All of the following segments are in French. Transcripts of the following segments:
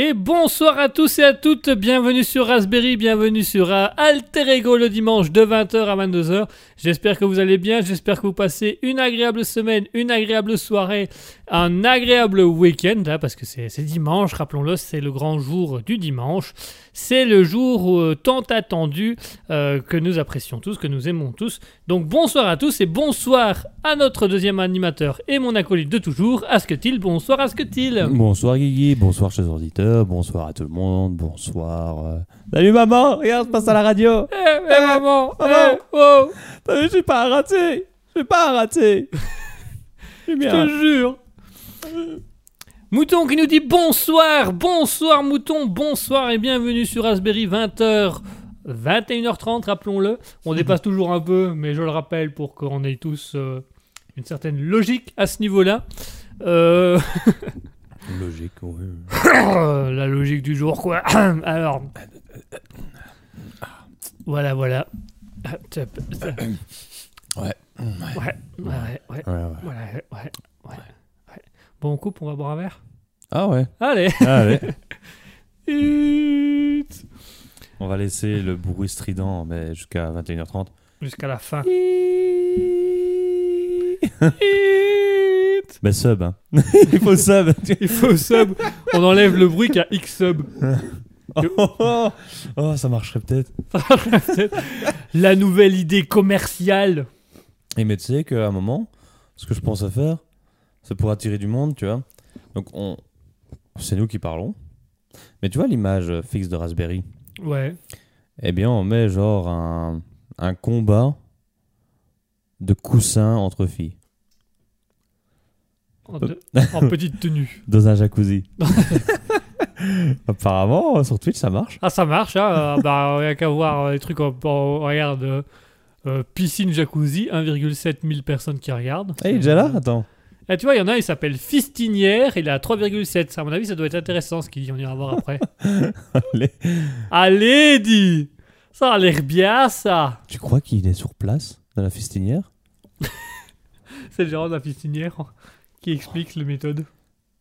Et bonsoir à tous et à toutes, bienvenue sur Raspberry, bienvenue sur euh, Alter Ego le dimanche de 20h à 22h. J'espère que vous allez bien, j'espère que vous passez une agréable semaine, une agréable soirée, un agréable week-end, hein, parce que c'est dimanche, rappelons-le, c'est le grand jour du dimanche. C'est le jour euh, tant attendu euh, que nous apprécions tous, que nous aimons tous. Donc bonsoir à tous et bonsoir à notre deuxième animateur et mon acolyte de toujours, Asketil. Bonsoir Asketil. Bonsoir Guigui, bonsoir chers auditeurs, bonsoir à tout le monde, bonsoir. euh. Salut maman, regarde, je passe à la radio. Eh, eh, maman, maman. eh, oh, T'as vu, je suis pas raté, je suis pas raté. Je te jure. Mouton qui nous dit bonsoir, bonsoir Mouton, bonsoir et bienvenue sur Raspberry 20h. 21h30, rappelons-le. On dépasse toujours un peu, mais je le rappelle pour qu'on ait tous euh, une certaine logique à ce niveau-là. Euh, Logique, oui. la logique du jour, quoi. Alors. Voilà, voilà. Tap, tap. Ouais. Ouais, ouais, ouais. Ouais, ouais. Ouais, ouais, ouais, ouais. Bon, on coupe, on va boire un verre Ah ouais. Allez Allez. Huit. On va laisser le bruit strident mais jusqu'à 21h30. Jusqu'à la fin. Ben sub, hein. Il faut sub. Il faut sub. On enlève le bruit qu'à X sub. oh, oh, oh, ça marcherait peut-être. La nouvelle idée commerciale. Et mais tu sais qu'à un moment, ce que je pense à faire, c'est pour attirer du monde, tu vois. Donc on, c'est nous qui parlons. Mais tu vois l'image fixe de Raspberry? Ouais. Eh bien, on met genre un, un combat de coussins entre filles En, de- en petite tenue. dans un jacuzzi. Apparemment, sur Twitch, ça marche. Ah, ça marche, hein. euh, bah, rien qu'à voir euh, les trucs. On, on regarde. euh, Euh, piscine jacuzzi, 1,7 000 personnes qui regardent. Il est déjà là? Attends. Ah, tu vois, il y en a, il s'appelle Fistinière, il à 3,7. Ça, À mon avis, ça doit être intéressant ce qu'il dit, on ira voir après. Allez. Allez, dis Ça a l'air bien, ça Tu crois qu'il est sur place dans la fistinière? C'est le gérant de la Fistinière qui explique la méthode.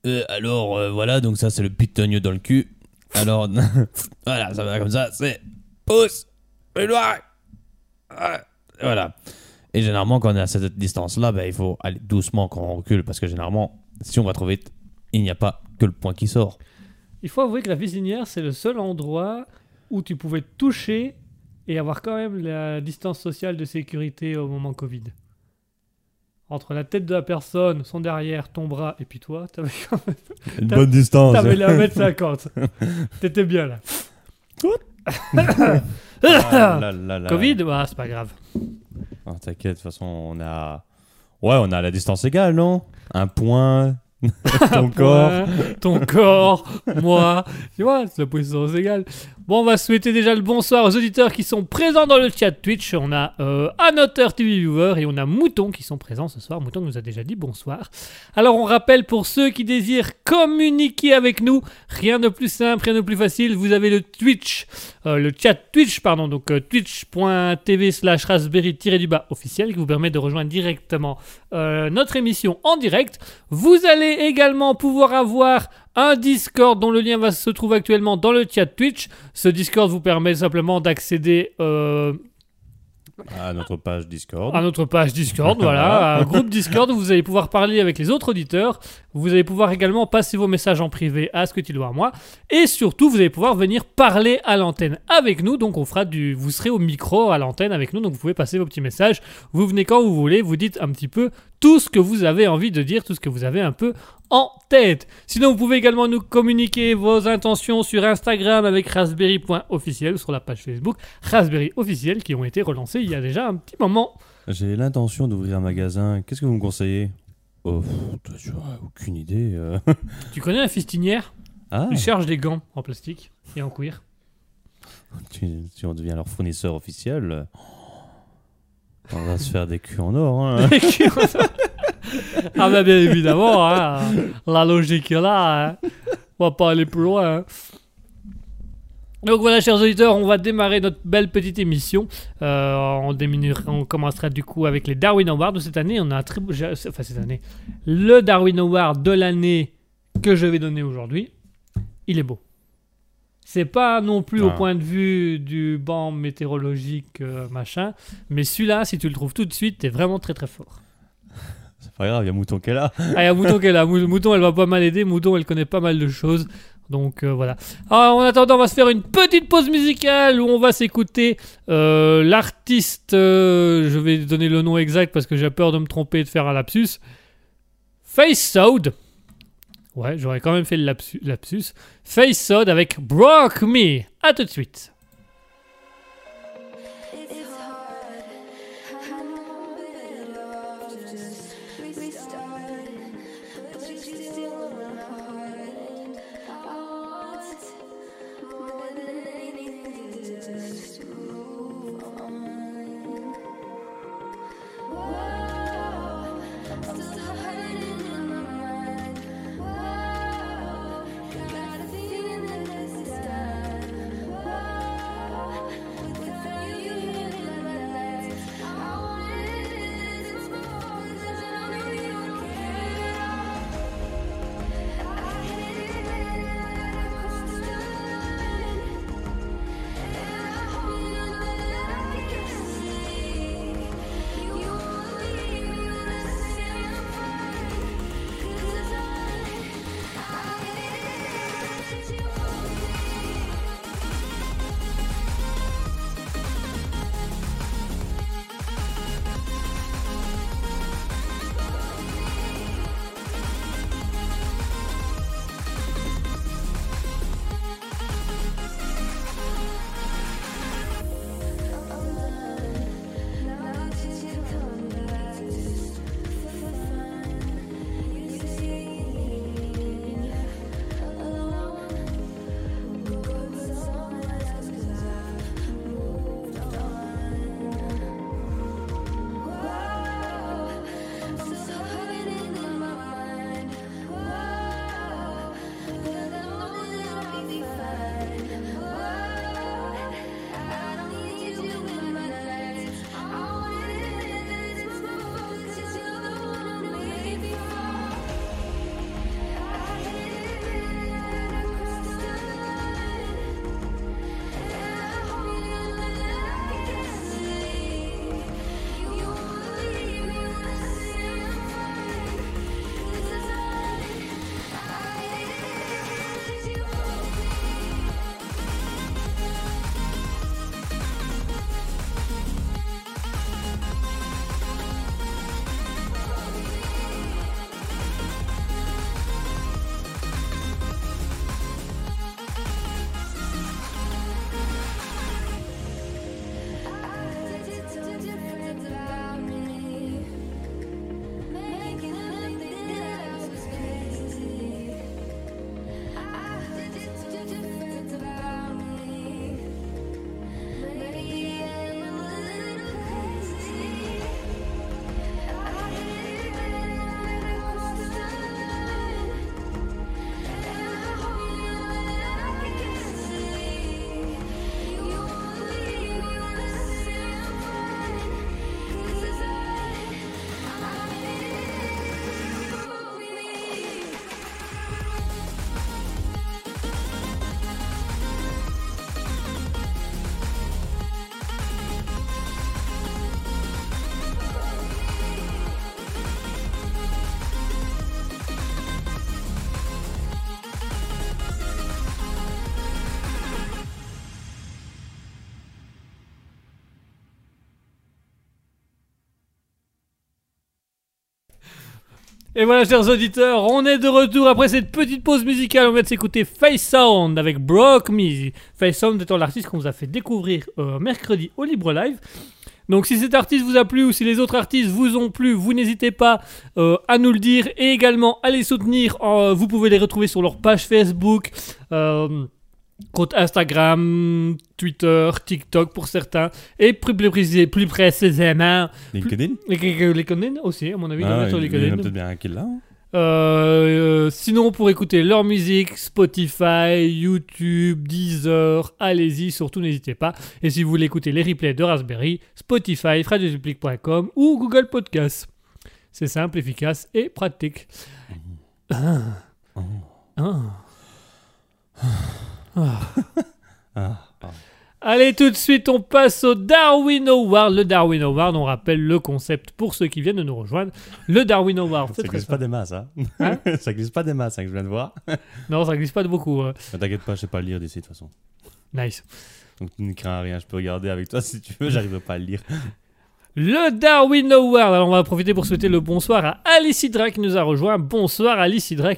Euh, alors euh, voilà, donc ça c'est le pitonio dans le cul. Alors voilà, ça va comme ça, c'est pouce. Ouais, Voilà. Et généralement quand on est à cette distance-là, ben, il faut aller doucement quand on recule parce que généralement, si on va trop vite, il n'y a pas que le point qui sort. Il faut avouer que la Fistinière, c'est le seul endroit où tu pouvais toucher et avoir quand même la distance sociale de sécurité au moment Covid. Entre la tête de la personne, son derrière, ton bras et puis toi, t'avais quand même Une bonne distance. T'avais la 1m50. T'étais bien là. Ah, là, là, là. Covid Ah, c'est pas grave. Ah, T'inquiète, de toute façon, on a. Ouais, on a la distance égale, non? Un point. Ton corps. Ton corps, moi. Tu vois, c'est la position égale. Bon, on va souhaiter déjà le bonsoir aux auditeurs qui sont présents dans le chat Twitch. On a euh, TV Viewer et on a Mouton qui sont présents ce soir. Mouton nous a déjà dit bonsoir. Alors, on rappelle pour ceux qui désirent communiquer avec nous, rien de plus simple, rien de plus facile. Vous avez le Twitch, euh, le chat Twitch, pardon, donc euh, twitch.tv slash raspberry-du-bas officiel qui vous permet de rejoindre directement euh, notre émission en direct. Vous allez également pouvoir avoir un Discord dont le lien va se trouve actuellement dans le chat Twitch. Ce Discord vous permet simplement d'accéder euh, À notre page Discord. à notre page Discord, voilà, un groupe Discord où vous allez pouvoir parler avec les autres auditeurs. Vous allez pouvoir également passer vos messages en privé à ce que tu dois à moi. Et surtout, vous allez pouvoir venir parler à l'antenne avec nous. Donc, on fera du, vous serez au micro à l'antenne avec nous. Donc, vous pouvez passer vos petits messages. Vous venez quand vous voulez. Vous dites un petit peu tout ce que vous avez envie de dire, tout ce que vous avez un peu en tête. Sinon, vous pouvez également nous communiquer vos intentions sur Instagram avec raspberry.officiel ou sur la page Facebook Raspberry officiel qui ont été relancés il y a déjà un petit moment. J'ai l'intention d'ouvrir un magasin. Qu'est-ce que vous me conseillez? Oh, tu aucune idée. euh. Tu connais la fistinière? Ah, Ils cherchent des gants en plastique et en cuir. tu, si on devient leur fournisseur officiel, euh, on va se faire des culs en or. Hein. ah bah bien évidemment, hein, la logique est là. hein. On va pas aller plus loin. hein. Donc voilà, chers auditeurs, on va démarrer notre belle petite émission. Euh, on, commencera du coup avec les Darwin Awards de cette année. On a un très beau- enfin cette année, le Darwin Award de l'année que je vais donner aujourd'hui. Il est beau. C'est pas non plus au Ah. point de vue du banc météorologique euh, machin, mais celui-là, si tu le trouves tout de suite, t'es vraiment très très fort. C'est pas grave, il y a Mouton qui est là. Ah, il y a Mouton qui est là. Mou- Mouton, elle va pas mal aider. Mouton, elle connaît pas mal de choses. Donc euh, voilà. Alors, en attendant, on va se faire une petite pause musicale où on va s'écouter euh, l'artiste. euh, je vais donner le nom exact parce que j'ai peur de me tromper et de faire un lapsus. Face Sode. Ouais, j'aurais quand même fait le lapsu- lapsus. Face Sode avec Broke Me. À tout de suite. Et voilà, chers auditeurs, on est de retour après cette petite pause musicale. On vient de s'écouter Face Sound avec Broke Me. Face Sound étant l'artiste qu'on vous a fait découvrir euh, mercredi au Libre Live. Donc si cet artiste vous a plu ou si les autres artistes vous ont plu, vous n'hésitez pas euh, à nous le dire et également à les soutenir. Euh, vous pouvez les retrouver sur leur page Facebook, compte Instagram, Twitter, TikTok pour certains et plus, plus, précis- plus précisément LinkedIn les LinkedIn aussi, à mon avis, Ah, sur il y en a peut-être bien un qui l'a. hein. Euh, euh, sinon, pour écouter leur musique, Spotify, YouTube, Deezer, allez-y, surtout n'hésitez pas. Et si vous voulez écouter les replays de Raspberry, Spotify, radiopublic.com ou Google Podcast. C'est simple, efficace et pratique. Ah. Ah. Ah. Ah, ah. Allez, tout de suite, on passe au Darwin Award. Le Darwin Award, on rappelle le concept pour ceux qui viennent de nous rejoindre. Le Darwin Award, c'est Ça glisse pas des masses, hein, Hein Ça glisse pas des masses, hein, que je viens de voir. Non, ça glisse pas de beaucoup. euh. T'inquiète pas, je sais pas lire d'ici de toute façon. Nice. Donc tu ne crains rien, je peux regarder avec toi si tu veux, j'arriverai pas à le lire. Le Darwin Award. Alors, on va profiter pour souhaiter le bonsoir à Alice Hydra qui nous a rejoint. Bonsoir Alice Hydra.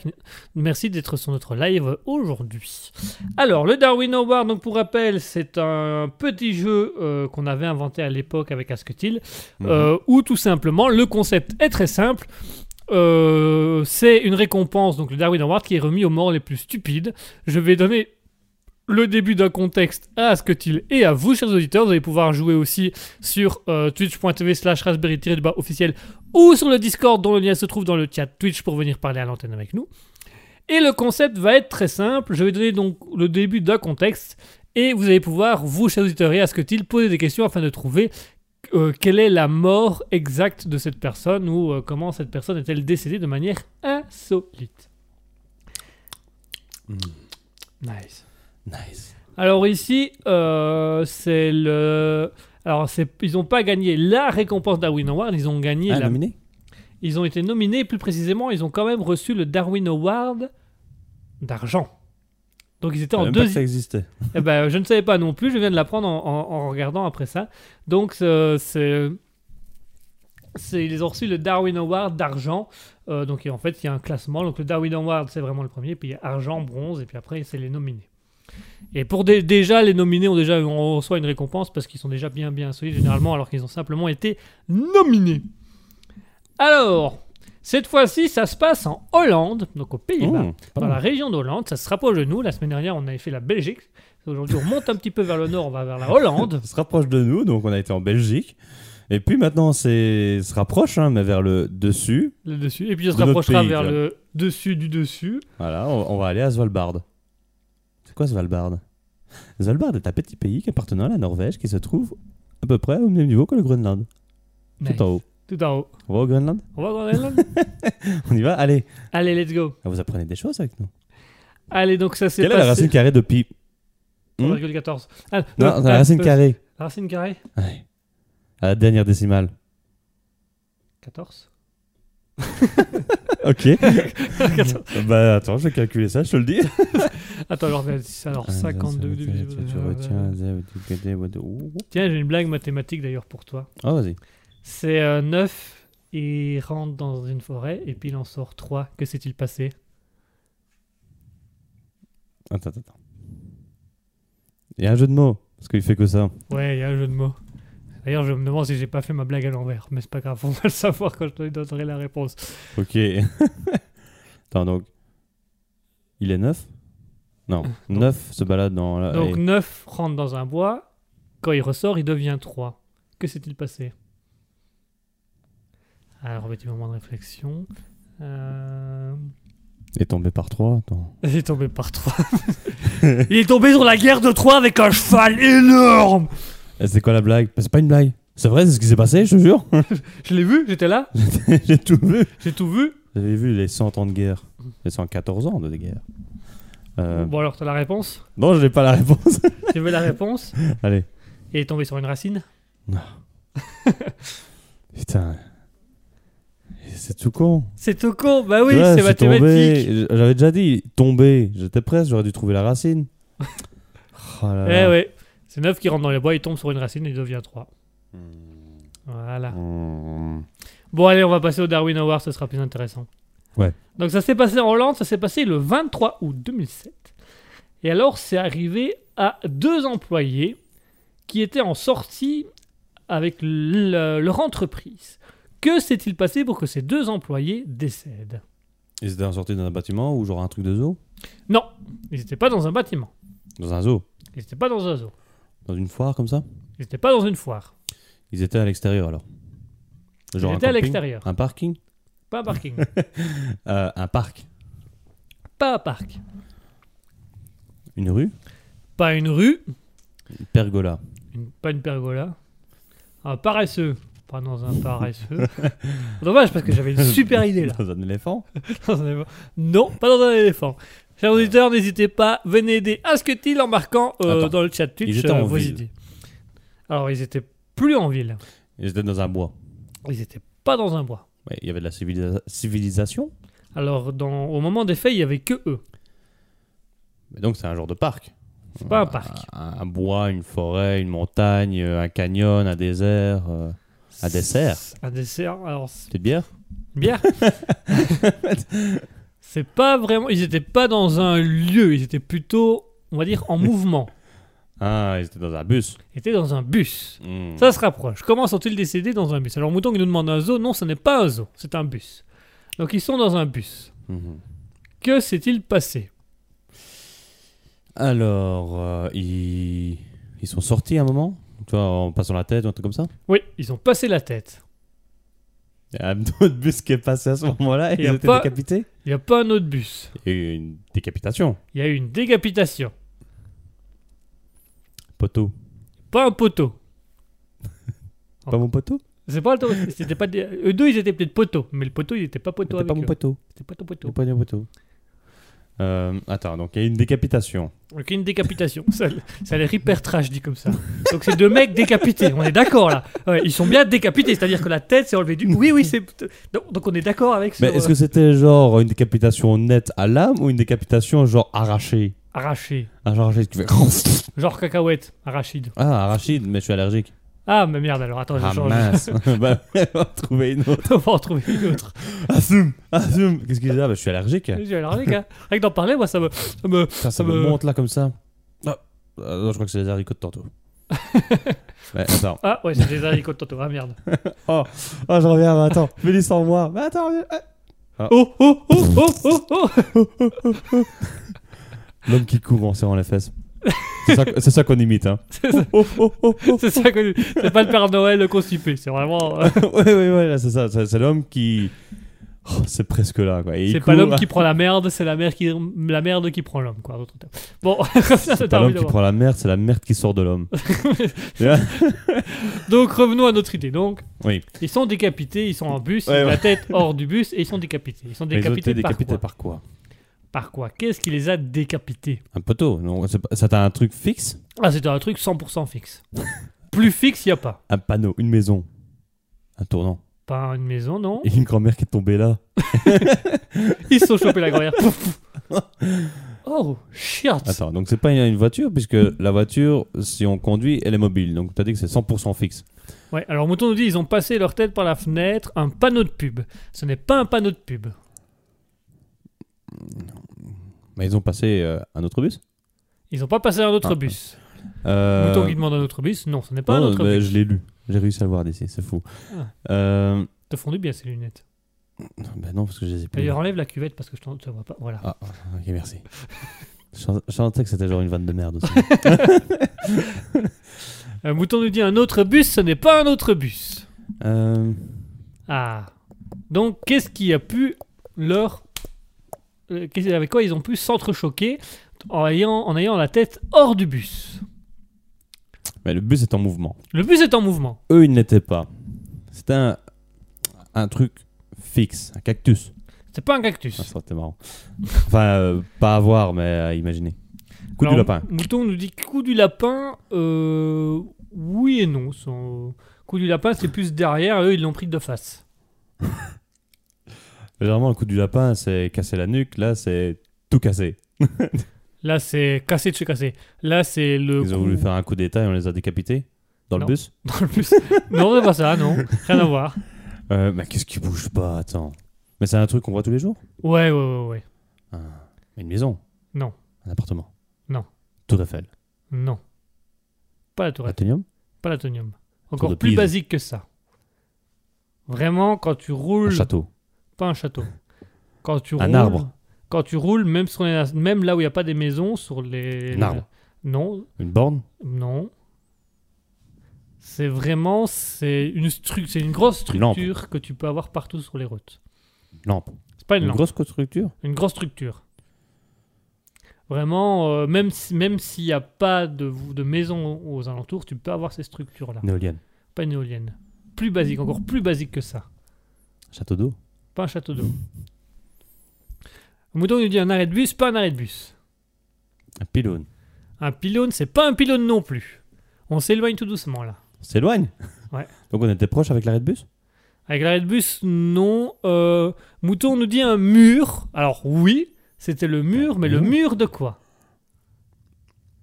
Merci d'être sur notre live aujourd'hui. Alors, le Darwin Award, donc pour rappel, c'est un petit jeu euh, qu'on avait inventé à l'époque avec Asketil, euh, où tout simplement le concept est très simple. Euh, c'est une récompense, donc le Darwin Award, qui est remis aux morts les plus stupides. Je vais donner le début d'un contexte à Asketil et à vous, chers auditeurs. Vous allez pouvoir jouer aussi sur euh, twitch.tv slash raspberry officiel ou sur le Discord dont le lien se trouve dans le chat Twitch pour venir parler à l'antenne avec nous. Et le concept va être très simple. Je vais donner donc le début d'un contexte et vous allez pouvoir, vous, chers auditeurs et Asketil, poser des questions afin de trouver euh, quelle est la mort exacte de cette personne ou euh, comment cette personne est-elle décédée de manière insolite. Hmm. Nice. Nice. Alors ici, euh, c'est le. Alors c'est, ils n'ont pas gagné la récompense Darwin Award, ils ont gagné. Ah, la- nominé Ils ont été nominés, plus précisément, ils ont quand même reçu le Darwin Award d'argent. Donc ils étaient Je en savais même pas que deuxième. ça existait. Eh ben, je ne savais pas non plus, je viens de l'apprendre en, en- en regardant après ça. Donc, euh, c'est. c'est- Ils ont reçu le Darwin Award d'argent. Euh, donc, en fait, il y a un classement. Donc, le Darwin Award, c'est vraiment le premier. Puis, il y a argent, bronze. Et puis après, c'est les nominés. Et pour dé- déjà, les nominés ont déjà on reçoit une récompense parce qu'ils sont déjà bien, bien solides généralement, alors qu'ils ont simplement été nominés. Alors, cette fois-ci, ça se passe en Hollande, donc aux Pays-Bas Oh, dans la région d'Hollande. Ça se rapproche de nous. La semaine dernière, on avait fait la Belgique. Aujourd'hui, on monte un petit peu vers le nord, on va vers la Hollande. Ça se rapproche de nous, donc on a été en Belgique. Et puis maintenant, c'est se rapproche, hein, mais vers le dessus. Le dessus. Et puis, on se rapprochera pays, vers le dessus du dessus. Voilà, on, on va aller à Svalbard. C'est quoi Svalbard? Svalbard est un petit pays appartenant à la Norvège qui se trouve à peu près au même niveau que le Groenland. Nice. Tout en haut. Tout en haut. On va au Groenland? On va voir Hollande On y va? Allez, Allez, let's go. Ah, vous apprenez des choses avec nous. Allez, donc ça s'est Quelle est la racine carrée de pi? Hmm? 3,14. Ah, Non, la ah, racine euh, carrée. Racine carrée? Ouais. À la dernière décimale. 14. Ok. 14. bah attends, je vais calculer ça, je te le dis. Attends, alors, alors 52 divisé par- Tu retiens. zéro, tu pétais, ouais, de- ouh. Tiens, j'ai une blague mathématique d'ailleurs pour toi. Oh, vas-y. C'est euh, 9, il rentre dans une forêt et puis il en sort 3. Que s'est-il passé? Attends, attends. Il y a un jeu de mots, parce qu'il fait que ça. Ouais, il y a un jeu de mots. D'ailleurs, je me demande si j'ai pas fait ma blague à l'envers, mais c'est pas grave, on va le savoir quand je te donnerai la réponse. Ok. attends, donc. Il est neuf? Non, neuf se balade dans la. Donc et- 9 rentre dans un bois, quand il ressort, il devient 3. Que s'est-il passé? Alors, petit moment de réflexion. Euh... est tombé par trois. Attends. Il est tombé par 3. il est tombé sur la guerre de 3 avec un cheval énorme c'est quoi la blague? Bah, C'est pas une blague. C'est vrai, c'est ce qui s'est passé, je te jure. Je l'ai vu, j'étais là, J'ai tout vu. j'ai tout vu. J'avais vu les 100 ans de guerre. Les 114 ans de guerre. Euh, Bon, alors, t'as la réponse? Non, je n'ai pas la réponse. Tu veux la réponse? Allez. Il est tombé sur une racine? Putain. C'est tout con. C'est tout con, bah oui, Ouais, c'est mathématique. J'avais déjà dit tomber. J'étais presque, j'aurais dû trouver la racine. Oh là Eh là. ouais, c'est 9 qui rentre dans les bois, il tombe sur une racine et il devient 3. Voilà. Hmm. Bon, allez, on va passer au Darwin Award, ce sera plus intéressant. Ouais. Donc ça s'est passé en Hollande, ça s'est passé le 23 août 2007. Et alors c'est arrivé à deux employés qui étaient en sortie avec le- leur entreprise. Que s'est-il passé pour que ces deux employés décèdent? Ils étaient sortis dans un bâtiment ou genre un truc de zoo? Non, ils n'étaient pas dans un bâtiment. Dans un zoo? Ils n'étaient pas dans un zoo. Dans une foire comme ça Ils n'étaient pas dans une foire. Ils étaient à l'extérieur alors Genre un étaient à camping l'extérieur. Un parking Pas un parking. Euh, Un parc pas un parc. Une rue Pas une rue. Une pergola Une- pas une pergola. Un paresseux. Pas dans un paresseux. Dommage parce que j'avais une super idée là. Dans un éléphant Dans un éléphant. non, pas dans un éléphant. Chers auditeurs, n'hésitez pas, venez aider Asketil en marquant euh, Attends. dans le chat Twitch Ils étaient euh, en vos ville. idées. Alors, ils étaient plus en ville. Ils étaient dans un bois Ils étaient pas dans un bois. Ouais, Il y avait de la civilisa- civilisation Alors, dans, au moment des faits, il y avait que eux. Mais donc c'est un genre de parc C'est pas un parc. un, un bois, une forêt, une montagne, euh, un canyon, un désert euh, Un dessert Un dessert. Alors, c'est Petite bière? Bière. c'est pas vraiment. Ils étaient pas dans un lieu. Ils étaient plutôt, on va dire, en mouvement. Ah, ils étaient dans un bus Ils étaient dans un bus. Hmm. Ça se rapproche. Comment sont-ils décédés dans un bus? Alors, Mouton qui nous demande un zoo. Non, ce n'est pas un zoo. C'est un bus. Donc, ils sont dans un bus. Mhm. Que s'est-il passé? Alors, euh, ils... ils sont sortis à un moment? Tu vois, en passant la tête ou un truc comme ça? Oui, ils ont passé la tête. Il y a un autre bus qui est passé à ce moment-là et Il ils a étaient pas- décapités Il n'y a pas un autre bus. Il y a eu une décapitation. Il y a eu une décapitation. Poteau. Pas un poteau. Pas mon poteau? C'est pas le C'était pas des- Eux deux, ils étaient peut-être poteaux. Mais le poteau, il était pas poteau C'était pas mon poteau. C'était pas ton C'était poteau. pas mon poteau. Euh, attends, donc il y a une décapitation. Donc une décapitation. Ça, ça a l'air hyper trash dit comme ça. Donc c'est deux mecs décapités. On est d'accord là. Ouais, ils sont bien décapités. C'est-à-dire que la tête s'est enlevée du. Oui, oui, c'est. Donc, donc on est d'accord avec ce. Mais est-ce que c'était genre une décapitation nette à l'âme ou une décapitation genre arrachée? Arraché. Un genre arraché qui fait... Genre cacahuète. Arachide. Ah, arachide, mais je suis allergique. Ah, mais merde alors. Attends, je Ah change. mince Bah, on va trouver une autre. On va en trouver une autre. Assume Assume Qu'est-ce qu'il y a Bah, Je suis allergique. J'ai allergique, hein. Rien que d'en parler, moi, ça me. Ça me... Ça monte là comme ça. Ah, non, je crois que c'est les haricots de tantôt. ouais, attends. Ah, ouais, c'est des haricots de Toto. Ah, merde. Oh, oh je reviens, mais attends. Fais du sans moi. Mais attends, reviens. Ah. Oh, oh, oh, oh, oh, oh L'homme qui court en serrant les fesses. C'est ça, c'est ça qu'on imite, hein. C'est ça. Oh, oh. C'est ça que. C'est pas le Père Noël constipé. C'est vraiment. ouais, ouais, là, c'est ça. C'est, l'homme qui. Oh, c'est presque là, quoi. C'est pas l'homme qui prend la merde, c'est la merde qui, la merde qui prend l'homme, quoi. Bon, C'est pas l'homme qui prend la merde, c'est la merde qui sort de l'homme. Donc revenons à notre idée. Donc, Oui. ils sont décapités, ils sont en bus, Ouais, ils ont ouais. la tête hors du bus et ils sont décapités. Ils sont Mais ils ont décapités, été décapités par quoi par quoi? Par quoi? Qu'est-ce qui les a décapités? Un poteau. Non, c'est pas- c'était un truc fixe? Ah, c'était un truc 100% fixe. Plus fixe, il y a pas. Un panneau, une maison. Un tournant. Pas une maison, non. Et une grand-mère qui est tombée là. Ils se sont chopés la grand-mère. Pouf, pouf. oh, shit. Attends, donc c'est pas une voiture, puisque la voiture, si on conduit, elle est mobile. Donc tu as dit que c'est 100% fixe. Ouais, alors Mouton nous dit ils ont passé leur tête par la fenêtre, un panneau de pub. Ce n'est pas un panneau de pub. Mais ils ont passé euh, un autre bus? Ils n'ont pas passé un autre Ah. bus. Euh, Mouton qui demande un autre bus? Non, ce n'est pas un non, autre mais bus. Je l'ai lu. J'ai réussi à le voir d'ici, c'est fou. Ah. Euh, Te fondu bien ces lunettes. ben non, parce que je les ai plus. D'ailleurs, enlève la cuvette parce que je ne te vois pas. Voilà. Ah, ah, ok, merci. Je sens- je sentais que c'était genre une vanne de merde aussi. Euh, Mouton nous dit un autre bus, ce n'est pas un autre bus. Euh, Ah. Donc, qu'est-ce qui a pu leur. Euh, avec quoi ils ont pu s'entrechoquer en ayant, en ayant la tête hors du bus mais le bus est en mouvement. Le bus est en mouvement. Eux, ils n'étaient pas. C'était un, un truc fixe, un cactus. C'est pas un Ah, cactus. ça aurait été marrant. Enfin, euh, pas à voir, mais à imaginer. Coup Alors, du lapin. Mouton nous dit coup du lapin. euh, oui et non. Son... Coup du lapin, c'est plus derrière. Eux, ils l'ont pris de face. Généralement, le coup du lapin, c'est casser la nuque. Là, c'est tout casser. Là, c'est cassé de chez cassé. Là, c'est le. Ils ont coup- voulu faire un coup d'état et on les a décapités dans Non. le bus. Dans le bus. non, c'est pas ça, non. Rien à voir. Euh, mais qu'est-ce qui bouge pas Attends. Mais c'est un truc qu'on voit tous les jours Ouais, ouais, ouais, ouais. Une maison Non. Un appartement Non. Tour Eiffel Non. Pas la tour Eiffel. Pas l'atonium. Encore plus basique que ça. Vraiment, quand tu Un roules. château Pas un château. Quand tu Un roules. arbre. Quand tu roules, même, sur les- même là où il n'y a pas des maisons, sur les. Un arbre. Non, Une borne non. C'est vraiment. C'est une, c'est une grosse lampe. structure que tu peux avoir partout sur les routes. Une lampe C'est pas une, Une lampe, grosse structure? Une grosse structure. Vraiment, euh, même si- même s'il n'y a pas de, de maison aux alentours, tu peux avoir ces structures-là. Une éolienne Pas une éolienne. Plus basique, encore plus basique que ça. Château d'eau? Pas un château d'eau. Mouton nous dit un arrêt de bus, pas un arrêt de bus. Un pylône Un pylône, c'est pas un pylône non plus. On s'éloigne tout doucement là. On s'éloigne Ouais. Donc on était proche avec l'arrêt de bus? Avec l'arrêt de bus, non. Euh, Mouton nous dit un mur. Alors oui, c'était le mur, mais le mur? de quoi?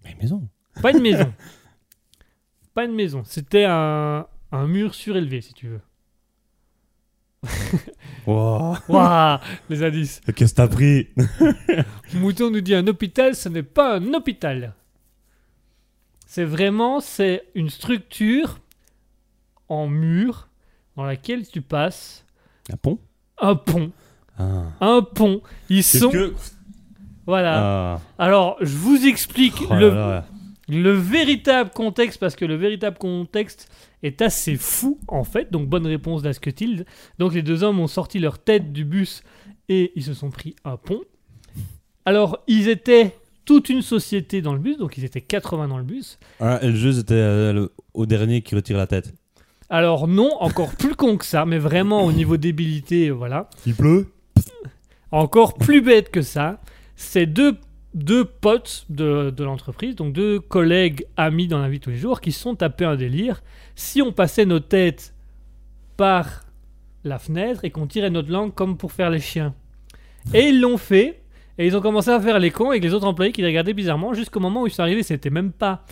Mais une maison Pas une maison. pas une maison. C'était un, un mur surélevé, si tu veux. Wow Waouh, les indices. Qu'est-ce que t'as pris? Mouton nous dit un hôpital, ce n'est pas un hôpital. C'est vraiment, c'est une structure en mur dans laquelle tu passes Un pont? Un pont. Ah Un pont. Ils sont... que Voilà. Ah Alors, je vous explique Oh là le, là. Le véritable contexte, parce que le véritable contexte est assez fou, en fait. Donc, bonne réponse d'Asketil. Donc, les deux hommes ont sorti leur tête du bus et ils se sont pris un pont. Alors, ils étaient toute une société dans le bus, donc ils étaient 80 dans le bus. Ah, et le jeu c'était euh, le- au dernier qui retire la tête. Alors, non, encore plus con que ça, mais vraiment au niveau débilité, euh, voilà. Il pleut? Encore plus bête que ça, c'est deux, deux potes de, de l'entreprise, donc deux collègues amis dans la vie tous les jours, qui sont tapés un délire. Si on passait nos têtes par la fenêtre et qu'on tirait notre langue comme pour faire les chiens. Et ils l'ont fait, et ils ont commencé à faire les cons avec les autres employés qui les regardaient bizarrement, jusqu'au moment où ils sont arrivés, c'était même pas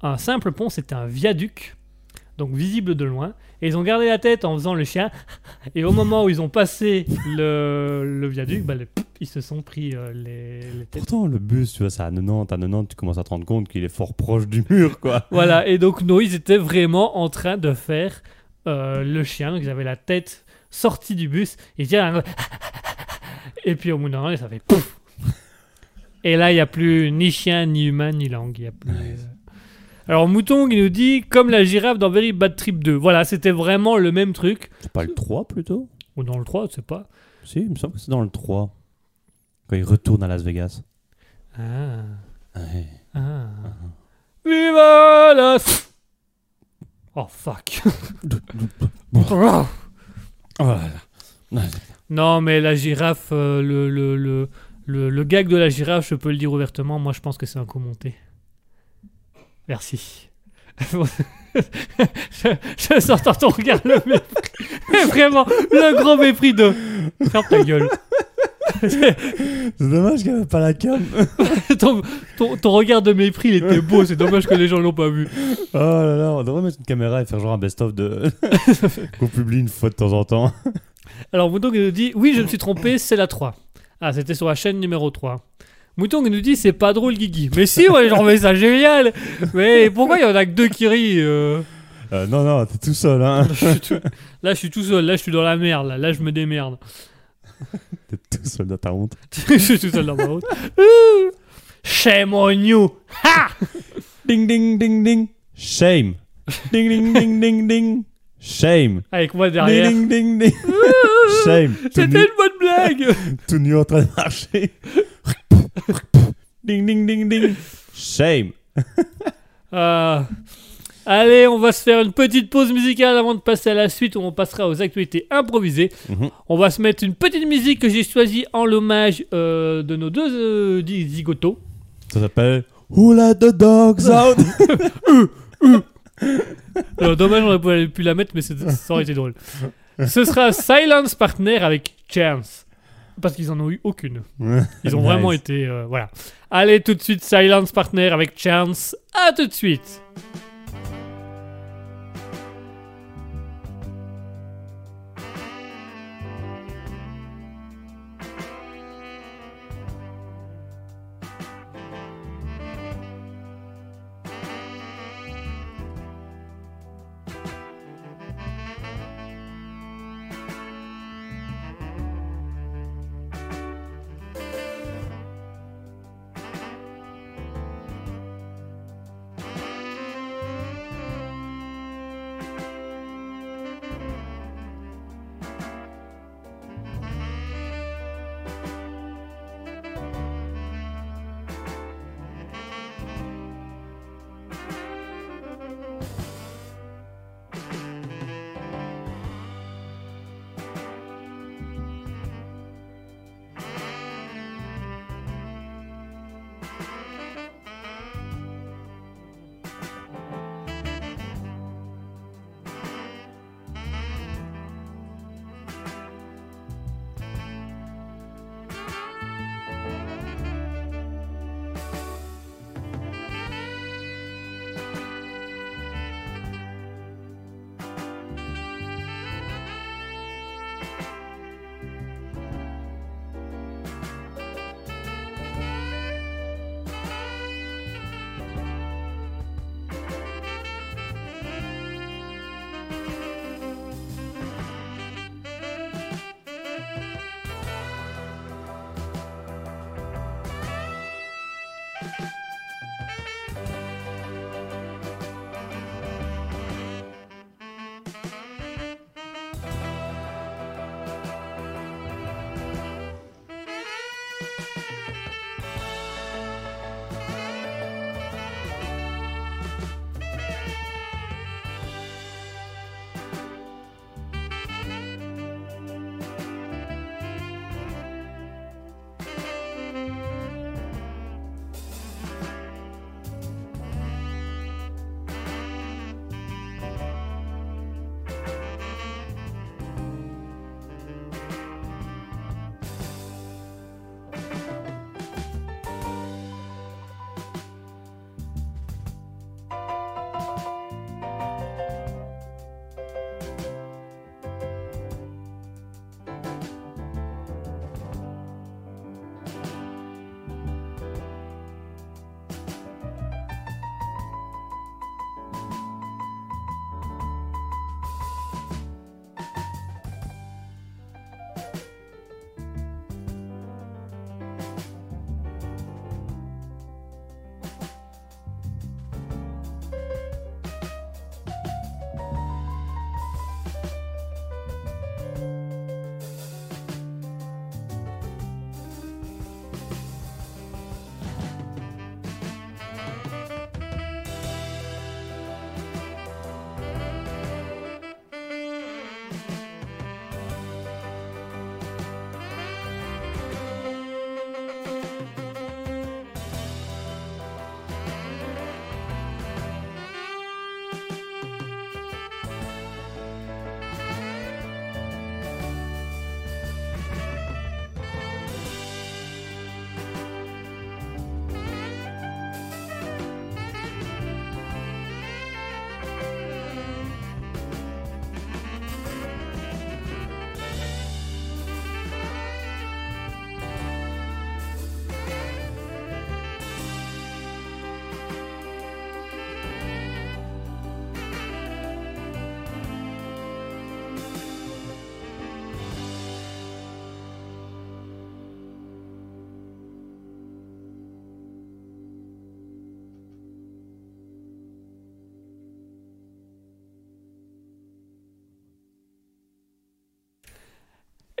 un simple pont, c'était un viaduc, donc visible de loin. Et ils ont gardé la tête en faisant le chien. Et au moment où ils ont passé le, le viaduc, bah, le- ils se sont pris euh, les, les têtes. Pourtant, le bus, tu vois, c'est à 90, à 90, tu commences à te rendre compte qu'il est fort proche du mur, quoi. Voilà, et donc non, ils étaient vraiment en train de faire euh, le chien. Donc ils avaient la tête sortie du bus. Un- Et puis au bout d'un moment, ça fait pouf Et là, il n'y a plus ni chien, ni humain, ni langue. Il y a plus... Ouais. Alors Mouton, il nous dit comme la girafe dans Very Bad Trip 2. Voilà, c'était vraiment le même truc. C'est pas le 3 plutôt? Ou dans le 3, je sais pas. Si, il me semble que c'est dans le 3. Quand il retourne à Las Vegas. Ah. Ouais. Ah. Viva la... Oh fuck. Non mais la girafe, euh, le, le, le, le, le gag de la girafe, je peux le dire ouvertement, moi je pense que c'est un coup monté. Merci. je, je sens dans ton regard le mépris. Vraiment, le gros mépris de... Ferme ta gueule. C'est dommage qu'il n'y avait pas la cam. ton, ton, ton regard de mépris, il était beau, c'est dommage que les gens l'ont pas vu. Oh là là, on devrait mettre une caméra et faire genre un best-of de. qu'on publie une fois de temps en temps. Alors qui nous dit oui je me suis trompé c'est la 3. Ah c'était sur la chaîne numéro 3. Mouton qui nous dit c'est pas drôle Guigui. Mais si ouais j'ai trouvé ça génial. Mais pourquoi il y en a que deux qui rient euh Euh, non, non, t'es tout seul, hein. je suis tout- Là je suis tout seul, là je suis dans la merde, là, Là, je me démerde. T'es tout seul dans ta honte. je suis tout seul dans ma. Ouh. Shame on you. Ha Ding, ding, ding, ding. Shame. Ding, ding, ding, ding, ding. Shame. Avec moi derrière. Ding, ding, ding, ding. Shame. C'était une bonne blague. tout nu en train de marcher. ding, ding, ding, ding. Shame. Ah. Allez, on va se faire une petite pause musicale avant de passer à la suite où on passera aux actualités improvisées. Mhm. On va se mettre une petite musique que j'ai choisie en l'hommage euh, de nos deux euh, zigotos. Ça s'appelle Who let the dogs out? Euh, dommage, on aurait pu la mettre, mais c'est- ça aurait été drôle. Ce sera Silence Partner avec Chance. Parce qu'ils en ont eu aucune. Ils ont Nice. vraiment été. euh, voilà. Allez, tout de suite, Silence Partner avec Chance. À tout de suite.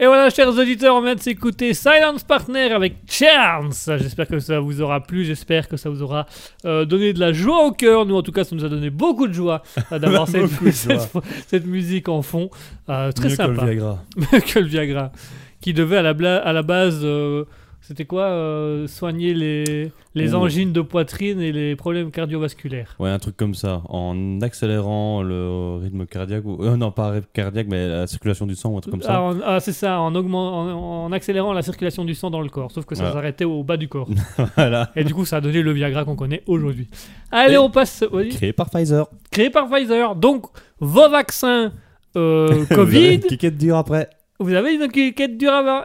Et voilà, chers auditeurs, on vient de s'écouter Silence Partner avec Chance. J'espère que ça vous aura plu, j'espère que ça vous aura euh, donné de la joie au cœur. Nous, en tout cas, ça nous a donné beaucoup de joie euh, d'avoir cette, musique en fond. Euh, très Mieux que le sympa. Viagra. que le Viagra. Qui devait à la, bla- à la base, c'était quoi euh, Soigner les, les Ouh. angines de poitrine et les problèmes cardiovasculaires. Ouais, un truc comme ça, en accélérant le rythme cardiaque, ou... euh, non pas rythme cardiaque, mais la circulation du sang ou un truc comme ça. Ah, en- ah, c'est ça, en, augment- en, en accélérant la circulation du sang dans le corps. Sauf que ça s'arrêtait au bas du corps. voilà. Et du coup, ça a donné le Viagra qu'on connaît aujourd'hui. Allez, Et- on passe. Créé par Pfizer. Créé par Pfizer. Donc, vos vaccins euh, Covid, Qui quête dur après vous avez une quête dure avant.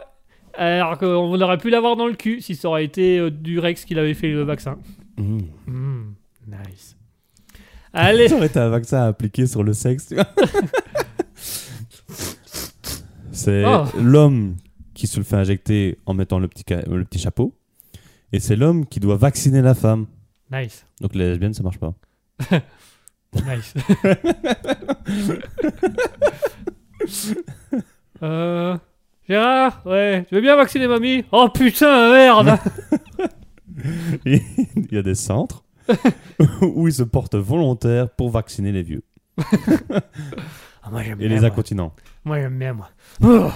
Alors qu'on aurait pu l'avoir dans le cul si ça aurait été euh, du Rex qui l'avait fait le vaccin. Mmh. Hmm, nice. Allez, Ça aurait été un vaccin à appliquer sur le sexe, tu vois. c'est Oh. l'homme qui se le fait injecter en mettant le petit, le petit chapeau. Et c'est l'homme qui doit vacciner la femme. nice, Donc les lesbiennes, ça marche pas. nice. euh, Gérard, ouais, tu veux bien vacciner mamie? Oh putain, merde Il y a des centres où ils se portent volontaires pour vacciner les vieux Ah, Moi j'aime et les incontinents. Moi j'aime bien moi. Oh,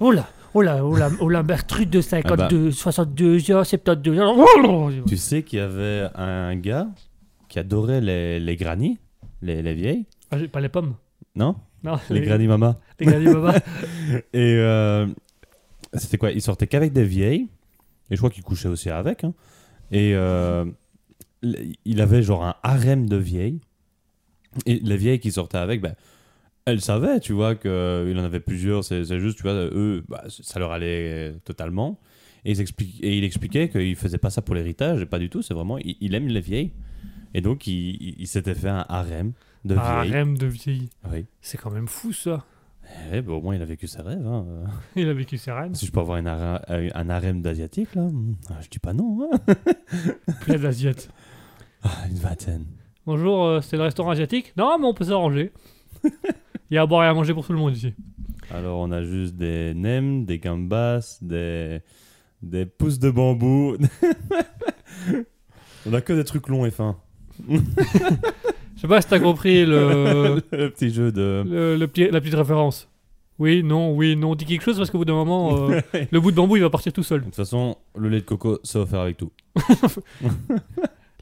oh là, oh là, oh là, oh là, Bertrude de 52, 62 ans, 72 ans. Oh, Tu sais qu'il y avait un gars qui adorait les, les grannies, les, les vieilles, Ah, j'ai pas les pommes. non? Non, Les grannies mama. Les granny baba. Et euh, c'était quoi? Il sortait qu'avec des vieilles. Et je crois qu'il couchait aussi avec. hein. Et euh, il avait genre un harem de vieilles. Et les vieilles qui sortaient avec, ben, elles savaient, tu vois, qu'il en avait plusieurs. C'est juste, tu vois, eux, bah, ça leur allait totalement. Et, ils il expliquait qu'il faisait pas ça pour l'héritage, et pas du tout. C'est vraiment, il, il aime les vieilles. Et donc, il s'était fait un harem de vieilles. rêve de vieille. Oui. C'est quand même fou ça. Eh ben, au moins, il a vécu ses rêves. hein. Il a vécu ses rêves. Si je peux avoir une hara- euh, un harem d'asiatiques, là, hmm, ah, je dis pas non. hein. Plein d'assiettes. Ah, une vingtaine. Bonjour, euh, c'est le restaurant asiatique Non, mais on peut s'arranger. Il y a à boire et à manger pour tout le monde ici. Alors, on a juste des nems, des gambas, des, des pousses de bambou. on a que des trucs longs et fins. Je sais pas si t'as compris le, le petit jeu de. le, le petit- la petite référence. Oui, non, oui, non. Dis quelque chose parce qu'au bout d'un moment, euh, le bout de bambou il va partir tout seul. De toute façon, le lait de coco, c'est offert avec tout.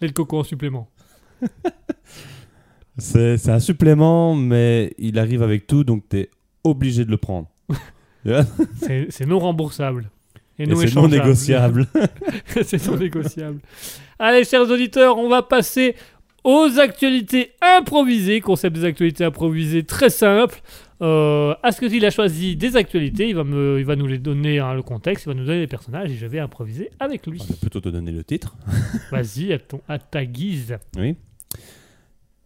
Et le coco en supplément. C'est un supplément, mais il arrive avec tout, donc t'es obligé de le prendre. C'est non remboursable. Et, Et c'est non négociable. c'est non négociable. Allez, chers auditeurs, on va passer aux actualités improvisées. Concept des actualités improvisées très simple. Euh, Asketil a choisi des actualités. Il va, me, il va nous les donner hein, le contexte, il va nous donner les personnages et je vais improviser avec lui. On va plutôt te donner le titre. Vas-y, à, ton- à ta guise. Oui.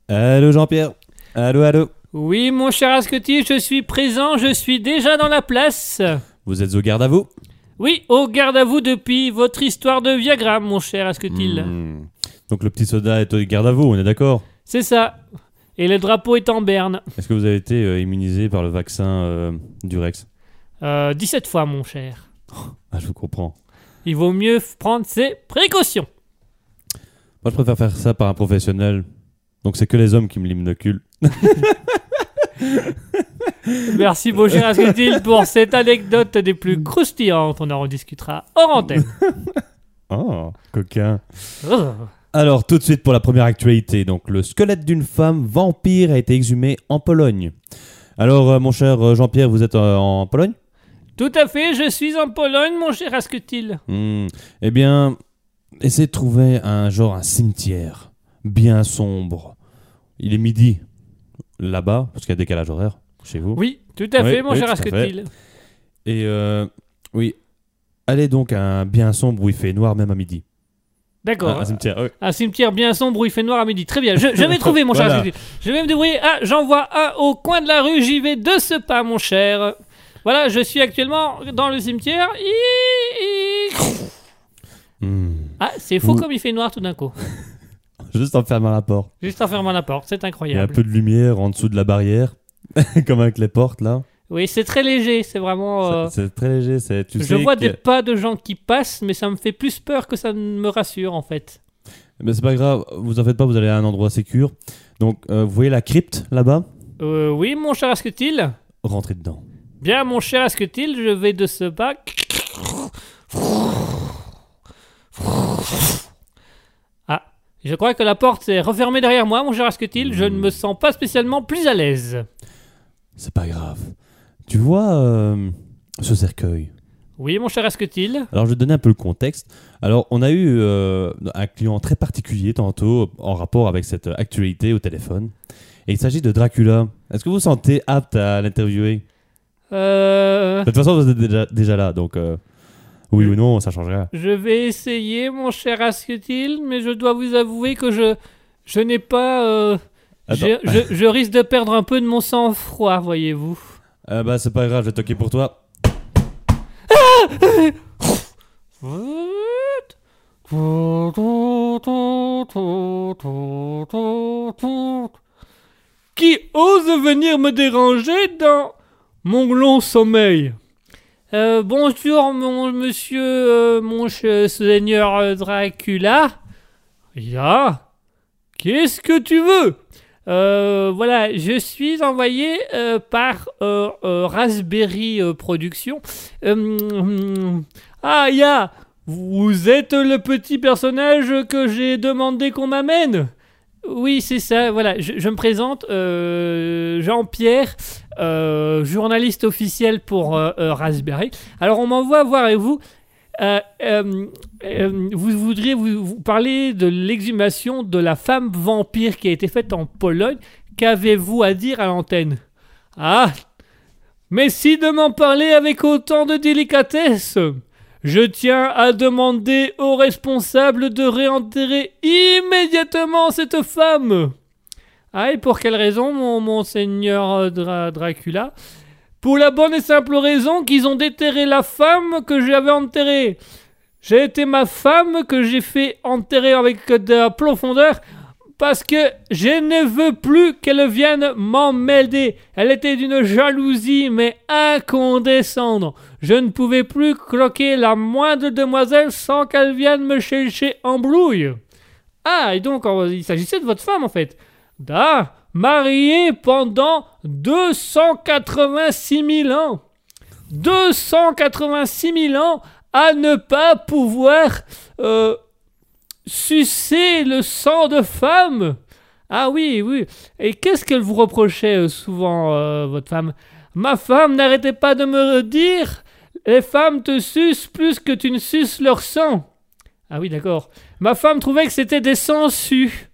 Allô Jean-Pierre. Allô, allô. Oui, mon cher Asketil, je suis présent, je suis déjà dans la place. Vous êtes au garde à vous? Oui, au garde à vous depuis votre histoire de Viagra, mon cher Asketil. Hmm. Donc le petit soda est au garde à vous, on est d'accord? C'est ça. Et le drapeau est en berne. Est-ce que vous avez été euh, immunisé par le vaccin euh, du Rex? Euh, 17 fois, mon cher. Ah, je vous comprends. Il vaut mieux f- prendre ses précautions. Moi, je préfère faire ça par un professionnel. Donc c'est que les hommes qui me l'inoculent. Merci, mon cher Asketil, pour cette anecdote des plus croustillantes. On en rediscutera hors antenne. Oh, coquin. Oh. Alors, tout de suite pour la première actualité. Donc, le squelette d'une femme vampire a été exhumé en Pologne. Alors, euh, mon cher euh, Jean-Pierre, vous êtes euh, en Pologne? Tout à fait, je suis en Pologne, mon cher Asketil. Hmm. Eh bien, essayez de trouver un genre un cimetière bien sombre. Il est midi là-bas, parce qu'il y a décalage horaire chez vous. Oui, tout à Oui, fait, mon oui, cher. Asketil. Et euh, oui, allez donc à un bien sombre où il fait noir même à midi. D'accord. Un, un cimetière, oui. Un cimetière bien sombre où il fait noir à midi. Très bien. Je, je vais trouver, mon cher Voilà. Je vais me débrouiller. Ah, j'en vois un au coin de la rue. J'y vais de ce pas, mon cher. Voilà, je suis actuellement dans le cimetière. Hmm. Ah, c'est fou Ouh. comme il fait noir tout d'un coup. Juste en fermant la porte. Juste en fermant la porte, c'est Il y a un incroyable. peu de lumière en dessous de la barrière, comme avec les portes là. Oui, c'est très léger, c'est vraiment... euh, C'est c'est très léger. c'est- Tu je sais vois que- des pas de gens qui passent, mais ça me fait plus peur que ça ne me rassure en fait. Mais c'est pas grave, vous en faites pas, vous allez à un endroit sécur. Donc, euh, vous voyez la crypte là-bas? Euh, oui, mon cher Asketil Rentrez dedans. Bien, mon cher Asketil, je vais de ce pas. Ah, je crois que la porte est refermée derrière moi, mon cher Asketil. Je ne me sens pas spécialement plus à l'aise. C'est pas grave. Tu vois euh, ce cercueil Oui, mon cher Asketil. Alors, je vais te donner un peu le contexte. Alors, on a eu euh, un client très particulier tantôt en rapport avec cette actualité au téléphone. Et il s'agit de Dracula. Est-ce que vous vous sentez apte à l'interviewer? Euh, De toute façon, vous êtes déjà, déjà là, donc euh, oui ou non, ça change rien. je vais essayer, mon cher Asketil, mais je dois vous avouer que je, je n'ai pas. euh, Attends. je, je- je risque de perdre un peu de mon sang-froid, voyez-vous. Euh, bah, c'est pas grave, je vais toquer pour toi. Qui ose venir me déranger dans mon long sommeil? Euh, Bonjour, mon monsieur, euh, mon ch- seigneur euh, Dracula. Ya Qu'est-ce que tu veux? Euh, Voilà, je suis envoyé euh, par euh, Raspberry Productions. Hum, ah, Ya Vous êtes le petit personnage que j'ai demandé qu'on m'amène oui, c'est ça. Voilà, je, me présente, Jean-Pierre, journaliste officiel pour Raspberry. Alors, on m'envoie voir avec vous. Euh, euh, euh, vous voudriez vous, parler de l'exhumation de la femme vampire qui a été faite en Pologne. Qu'avez-vous à dire à l'antenne? Ah Mais si de m'en parler avec autant de délicatesse je tiens à demander aux responsables de réenterrer immédiatement cette femme. Ah, et pour quelle raison, mon Dracula? Pour la bonne et simple raison qu'ils ont déterré la femme que j'avais enterrée. J'ai été ma femme que j'ai fait enterrer avec de la profondeur parce que je ne veux plus qu'elle vienne m'emmêler. Elle était d'une jalousie mais incandescente. Je ne pouvais plus croquer la moindre demoiselle sans qu'elle vienne me chercher en brouille. Ah, et donc il s'agissait de votre femme en fait. Da, mariée pendant 286 000 ans. 286 000 ans à ne pas pouvoir euh, sucer le sang de femme. Ah oui, oui. Et qu'est-ce qu'elle vous reprochait euh, souvent, euh, votre femme? Ma femme n'arrêtait pas de me dire Les femmes te sucent plus que tu ne suces leur sang. Ah oui, d'accord. Ma femme trouvait que c'était des sangsues.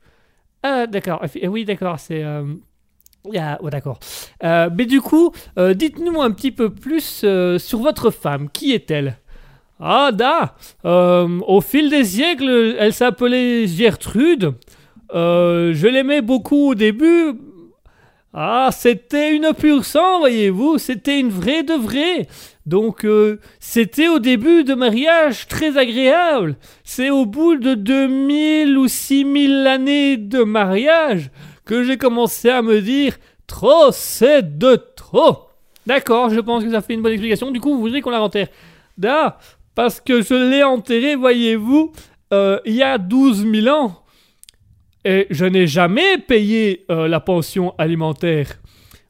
Ah, d'accord. Eh Oui, d'accord, c'est. ouais, d'accord. Euh, mais du coup, euh, dites-nous un petit peu plus sur votre femme. Qui est-elle? Ah, da Au fil des siècles, elle s'appelait Gertrude. Je l'aimais beaucoup au début. Ah, c'était une pure sang, voyez-vous. C'était une vraie de vraie. Donc, euh, c'était au début de mariage très agréable. C'est au bout de 2000 ou 6000 années de mariage que j'ai commencé à me dire trop, c'est de trop. D'accord, je pense que ça fait une bonne explication. Du coup, vous voudrez qu'on la enterre Da, parce que je l'ai enterrée, voyez-vous, euh, il y a 12 000 ans. Et je n'ai jamais payé euh, la pension alimentaire.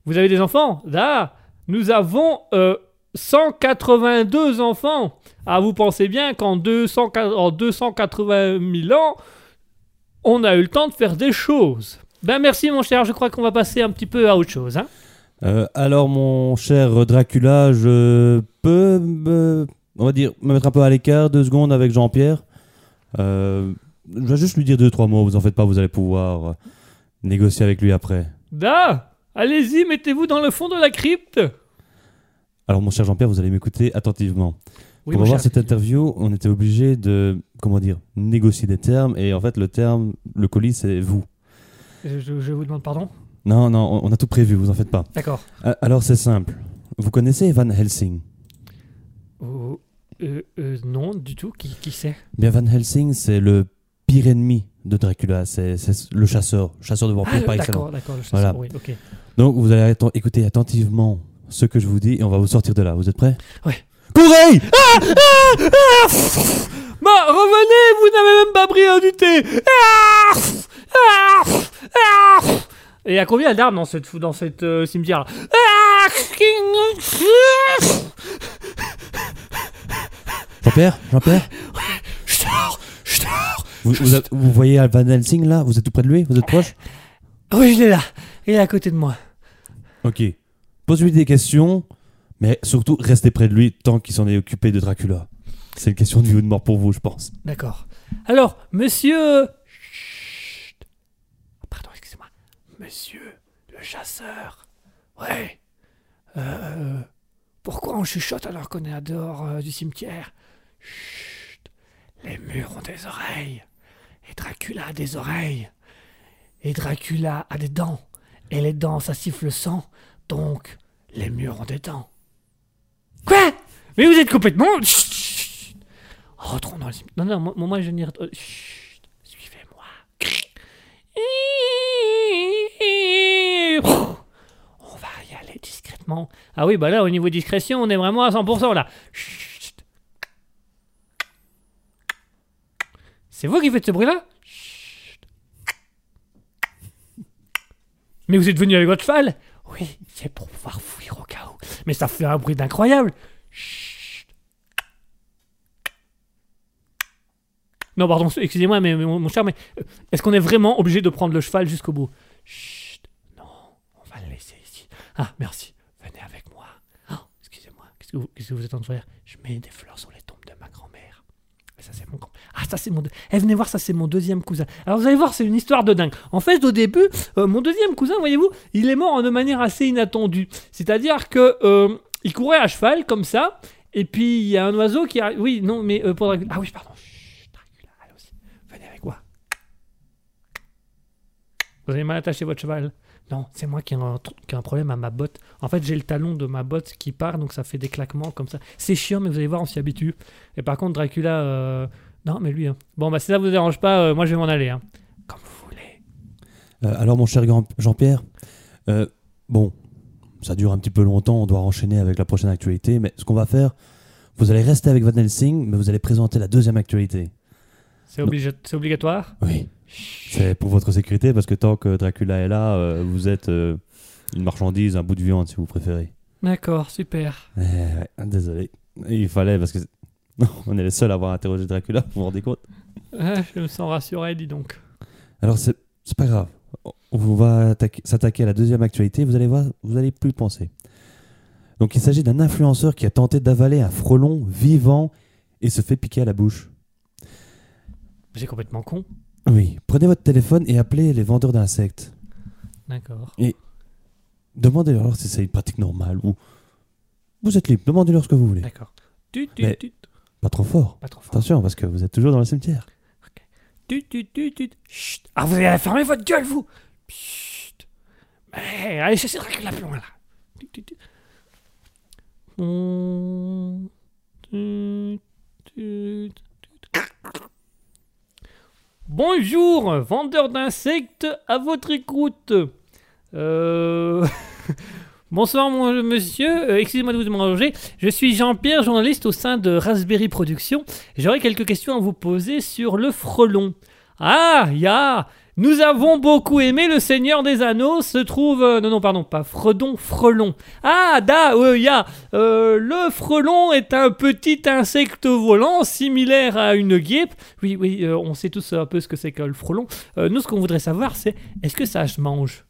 Vous avez des enfants? Da, nous avons euh, 182 enfants. Ah, vous pensez bien qu'en 200 en 280 000 ans, on a eu le temps de faire des choses. Ben merci mon cher, je crois qu'on va passer un petit peu à autre chose. Hein Euh, alors, mon cher Dracula, je peux, me- on va dire, me mettre un peu à l'écart deux secondes avec Jean-Pierre? Euh, je vais juste lui dire deux, trois mots, vous en faites pas, vous allez pouvoir euh, négocier avec lui après. Da, allez-y, mettez-vous dans le fond de la crypte. Alors, mon cher Jean-Pierre, vous allez m'écouter attentivement. Oui, Pour avoir cher. cette interview, on était obligé de, comment dire, négocier des termes, et en fait, le terme, le colis, c'est vous. Je, je- vous demande pardon? Non, non, on- on a tout prévu, vous en faites pas. D'accord. Euh, Alors, c'est simple. Vous connaissez Van Helsing? Oh, euh, euh, non, du tout. Qui, qui c'est? Bien, Van Helsing, c'est le pire ennemi de Dracula. C'est le chasseur, chasseur de vampires Ah, par excellence. D'accord, d'accord. je sais Voilà. oui, ok. Donc, vous allez atten- écouter attentivement ce que je vous dis et on va vous sortir de là. Vous êtes prêts? Ouais. Courez Bah, revenez, vous n'avez même pas pris un du thé. Ah Ah Ah Et il y a combien d'arbres dans cette, dans cette euh, cimetière là? Jean-Pierre Jean-Pierre? Je dors, je dors. Vous, vous, êtes- vous voyez Van Helsing là? Vous êtes tout près de lui? Vous êtes proche? Oui, il est là. Il est à côté de moi. Ok. Pose-lui des questions, mais surtout restez près de lui tant qu'il s'en est occupé de Dracula. C'est une question de vie ou de mort pour vous, je pense. D'accord. Alors, monsieur. Chut. Pardon, excusez-moi. Monsieur le chasseur. Ouais. Euh. Pourquoi on chuchote alors qu'on est dehors euh, du cimetière? Chut. Les murs ont des oreilles. Et Dracula a des oreilles. Et Dracula a des dents. Et les dents, ça siffle le sang. Donc, les murs ont des dents. Quoi? Mais vous êtes complètement. Chut, chut. Dans le cimetière. Non, non, moi, moi je n'y. Chut, suivez-moi. On va y aller discrètement. Ah oui, bah là, au niveau discrétion, on est vraiment à 100% là. Chut. C'est vous qui faites ce bruit-là. Mais vous êtes venu avec votre cheval Oui, c'est pour pouvoir fuir au cas où. Mais ça fait un bruit d'incroyable. Chut. Non, pardon, excusez-moi, mais, mon, cher, mais euh, est-ce qu'on est vraiment obligé de prendre le cheval jusqu'au bout Chut, non, on va le laisser ici. Ah, merci, venez avec moi. Ah, excusez-moi, qu'est-ce que, vous, qu'est-ce que vous êtes en train de faire? Je mets des fleurs sur les tombes de ma grand-mère. Mais ça, c'est mon grand. Ah, ça, c'est mon. Eh, venez voir, ça, c'est mon deuxième cousin. Alors, vous allez voir, c'est une histoire de dingue. En fait, au début, euh, mon deuxième cousin, voyez-vous, il est mort de manière assez inattendue. C'est-à-dire que euh, il courait à cheval, comme ça, et puis il y a un oiseau qui arrive. Oui, non, mais euh, pour Dracula. Ah oui, pardon. Chut, Dracula, allez aussi. Venez avec moi. Vous avez mal attaché votre cheval? Non, c'est moi qui ai, un, qui ai un problème à ma botte. En fait, j'ai le talon de ma botte qui part, donc ça fait des claquements comme ça. C'est chiant, mais vous allez voir, on s'y habitue. Et par contre, Dracula. Non, mais lui. hein. Bon, bah si ça vous dérange pas, euh, moi je vais m'en aller. hein. Comme vous voulez. Euh, alors, mon cher Jean-Pierre, euh, bon, ça dure un petit peu longtemps, on doit enchaîner avec la prochaine actualité, mais ce qu'on va faire, vous allez rester avec Van Helsing, mais vous allez présenter la deuxième actualité. C'est obligatoire? Oui. C'est pour votre sécurité, parce que tant que Dracula est là, vous êtes une marchandise, un bout de viande, si vous préférez. D'accord, super. Eh désolé. Il fallait, parce que non, on est les seuls à avoir interrogé Dracula, vous vous rendez compte Ah, je me sens rassuré, dis donc. Alors, c'est pas grave. On va attaquer- s'attaquer à la deuxième actualité. Vous allez voir, vous allez plus penser. Donc, il s'agit d'un influenceur qui a tenté d'avaler un frelon vivant et se fait piquer à la bouche. J'ai complètement con. Oui, prenez votre téléphone et appelez les vendeurs d'insectes. D'accord. Demandez-leur si c'est une pratique normale ou. Vous êtes libre, demandez-leur ce que vous voulez. D'accord. Mais- Pas trop fort. Pas trop fort. Attention, parce que vous êtes toujours dans le cimetière. Tu, tu, tu, tu. Chut. Ah, vous allez fermer votre gueule, vous Chut. Mais allez là. Tu, tu. Hum, tu, tu, tu. Bonjour, vendeur d'insectes, à votre écoute. Euh... Bonsoir, mon monsieur. Euh, Excusez-moi de vous déranger. Je suis Jean-Pierre, journaliste au sein de Raspberry Productions. J'aurais quelques questions à vous poser sur le frelon. Ah, ya Nous avons beaucoup aimé Le Seigneur des Anneaux, se trouve... euh, non, non, pardon, pas Fredon, Frelon. Ah, da, euh, ya Euh, Le frelon est un petit insecte volant similaire à une guêpe. Oui, oui, on sait tous un peu ce que c'est que le frelon. Nous, ce qu'on voudrait savoir, c'est est-ce que ça mange?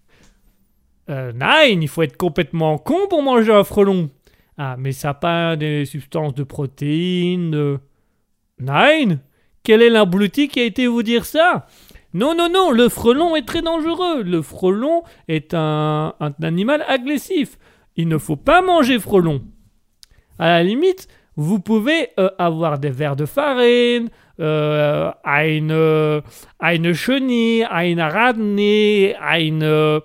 Euh, Nine, il faut être complètement con pour manger un frelon. Ah, mais ça n'a pas des substances de protéines. Nine Quel est l'abruti qui a été vous dire ça? Non, non, non, le frelon est très dangereux. Le frelon est un, animal agressif. Il ne faut pas manger frelon. À la limite, vous pouvez euh, avoir des vers de farine, euh, eine, eine chenille, eine radnée, eine,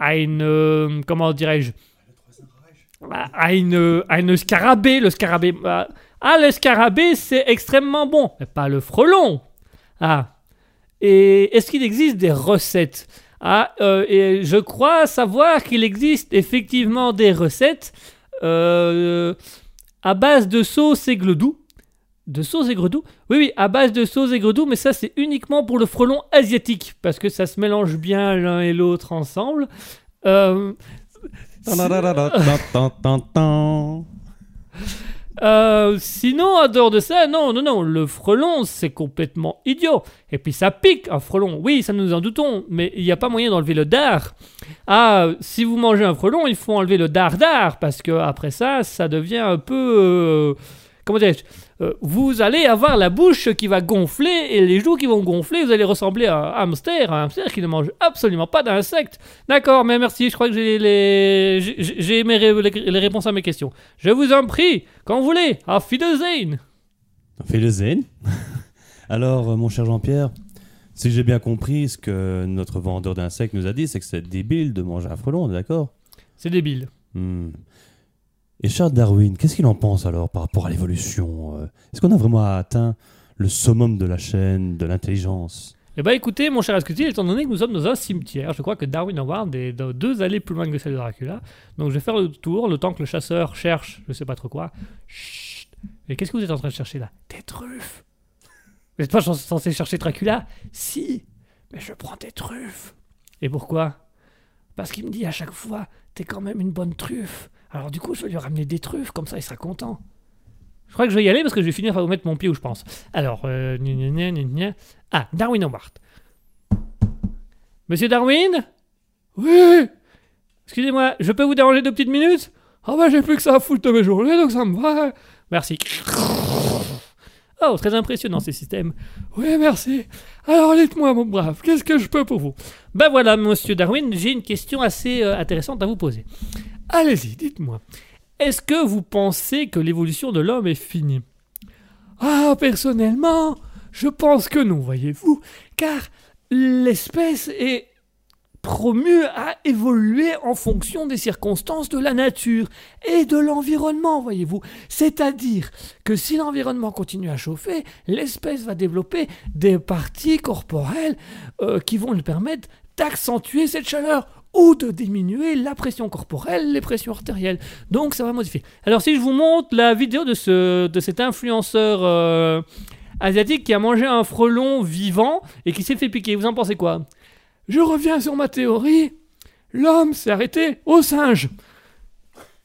eine, comment dirais-je, eine, eine scarabée, le scarabée. ah, Ah, le scarabée, c'est extrêmement bon, mais pas le frelon. Ah. Et est-ce qu'il existe des recettes? Ah, euh, et je crois savoir qu'il existe effectivement des recettes euh, à base de sauce aigre doux. De sauce aigre doux Oui, oui, à base de sauce aigre doux, mais ça c'est uniquement pour le frelon asiatique, parce que ça se mélange bien l'un et l'autre ensemble. Sinon, en dehors de ça, non, non, non, le frelon, c'est complètement idiot. Et puis ça pique, un frelon. Oui, ça nous en doutons, mais il n'y a pas moyen d'enlever le dard. Ah, si vous mangez un frelon, il faut enlever le dard-dard, parce que après ça, ça devient un peu... comment Euh, Vous allez avoir la bouche qui va gonfler et les joues qui vont gonfler. Vous allez ressembler à un hamster, un hamster qui ne mange absolument pas d'insectes. D'accord, mais merci, je crois que j'ai les... j'ai- les, les réponses à mes questions. Je vous en prie, quand vous voulez, à Wiedersehen. Zen. Alors, euh, mon cher Jean-Pierre, si j'ai bien compris ce que notre vendeur d'insectes nous a dit, c'est que c'est débile de manger un frelon, d'accord? C'est débile. Hmm. Et Charles Darwin, qu'est-ce qu'il en pense alors par rapport à l'évolution euh? Est-ce qu'on a vraiment atteint le summum de la chaîne de l'intelligence? Eh ben écoutez, mon cher Ascutil, étant donné que nous sommes dans un cimetière, je crois que Darwin Howard est dans deux allées plus loin que celle de Dracula. Donc je vais faire le tour, le temps que le chasseur cherche, je sais pas trop quoi. Chut. Et qu'est-ce que vous êtes en train de chercher là? Des truffes. Vous n'êtes pas cens- censé chercher Dracula? Si. Mais je prends des truffes. Et pourquoi? Parce qu'il me dit à chaque fois, t'es quand même une bonne truffe. Alors du coup, je vais lui ramener des truffes, comme ça il sera content. Je crois que je vais y aller parce que je vais finir par vous mettre mon pied où je pense. Alors, euh. Ah, Darwin Howard. Monsieur Darwin? Oui Excusez-moi, je peux vous déranger deux petites minutes? Ah bah j'ai plus que ça à foutre de mes journées, donc ça me va. Merci. Oh, très impressionnant ces systèmes. Oui, merci. Alors dites-moi, mon brave, qu'est-ce que je peux pour vous? Ben voilà, monsieur Darwin, j'ai une question assez euh, intéressante à vous poser. Allez-y, dites-moi. Est-ce que vous pensez que l'évolution de l'homme est finie? Ah, personnellement, je pense que non, voyez-vous, car l'espèce est promue à évoluer en fonction des circonstances de la nature et de l'environnement, voyez-vous. C'est-à-dire que si l'environnement continue à chauffer, l'espèce va développer des parties corporelles euh, qui vont lui permettre d'accentuer cette chaleur ou de diminuer la pression corporelle, les pressions artérielles. Donc ça va modifier. Alors si je vous montre la vidéo de, ce, de cet influenceur euh, asiatique qui a mangé un frelon vivant et qui s'est fait piquer, vous en pensez quoi? Je reviens sur ma théorie. L'homme s'est arrêté au singe.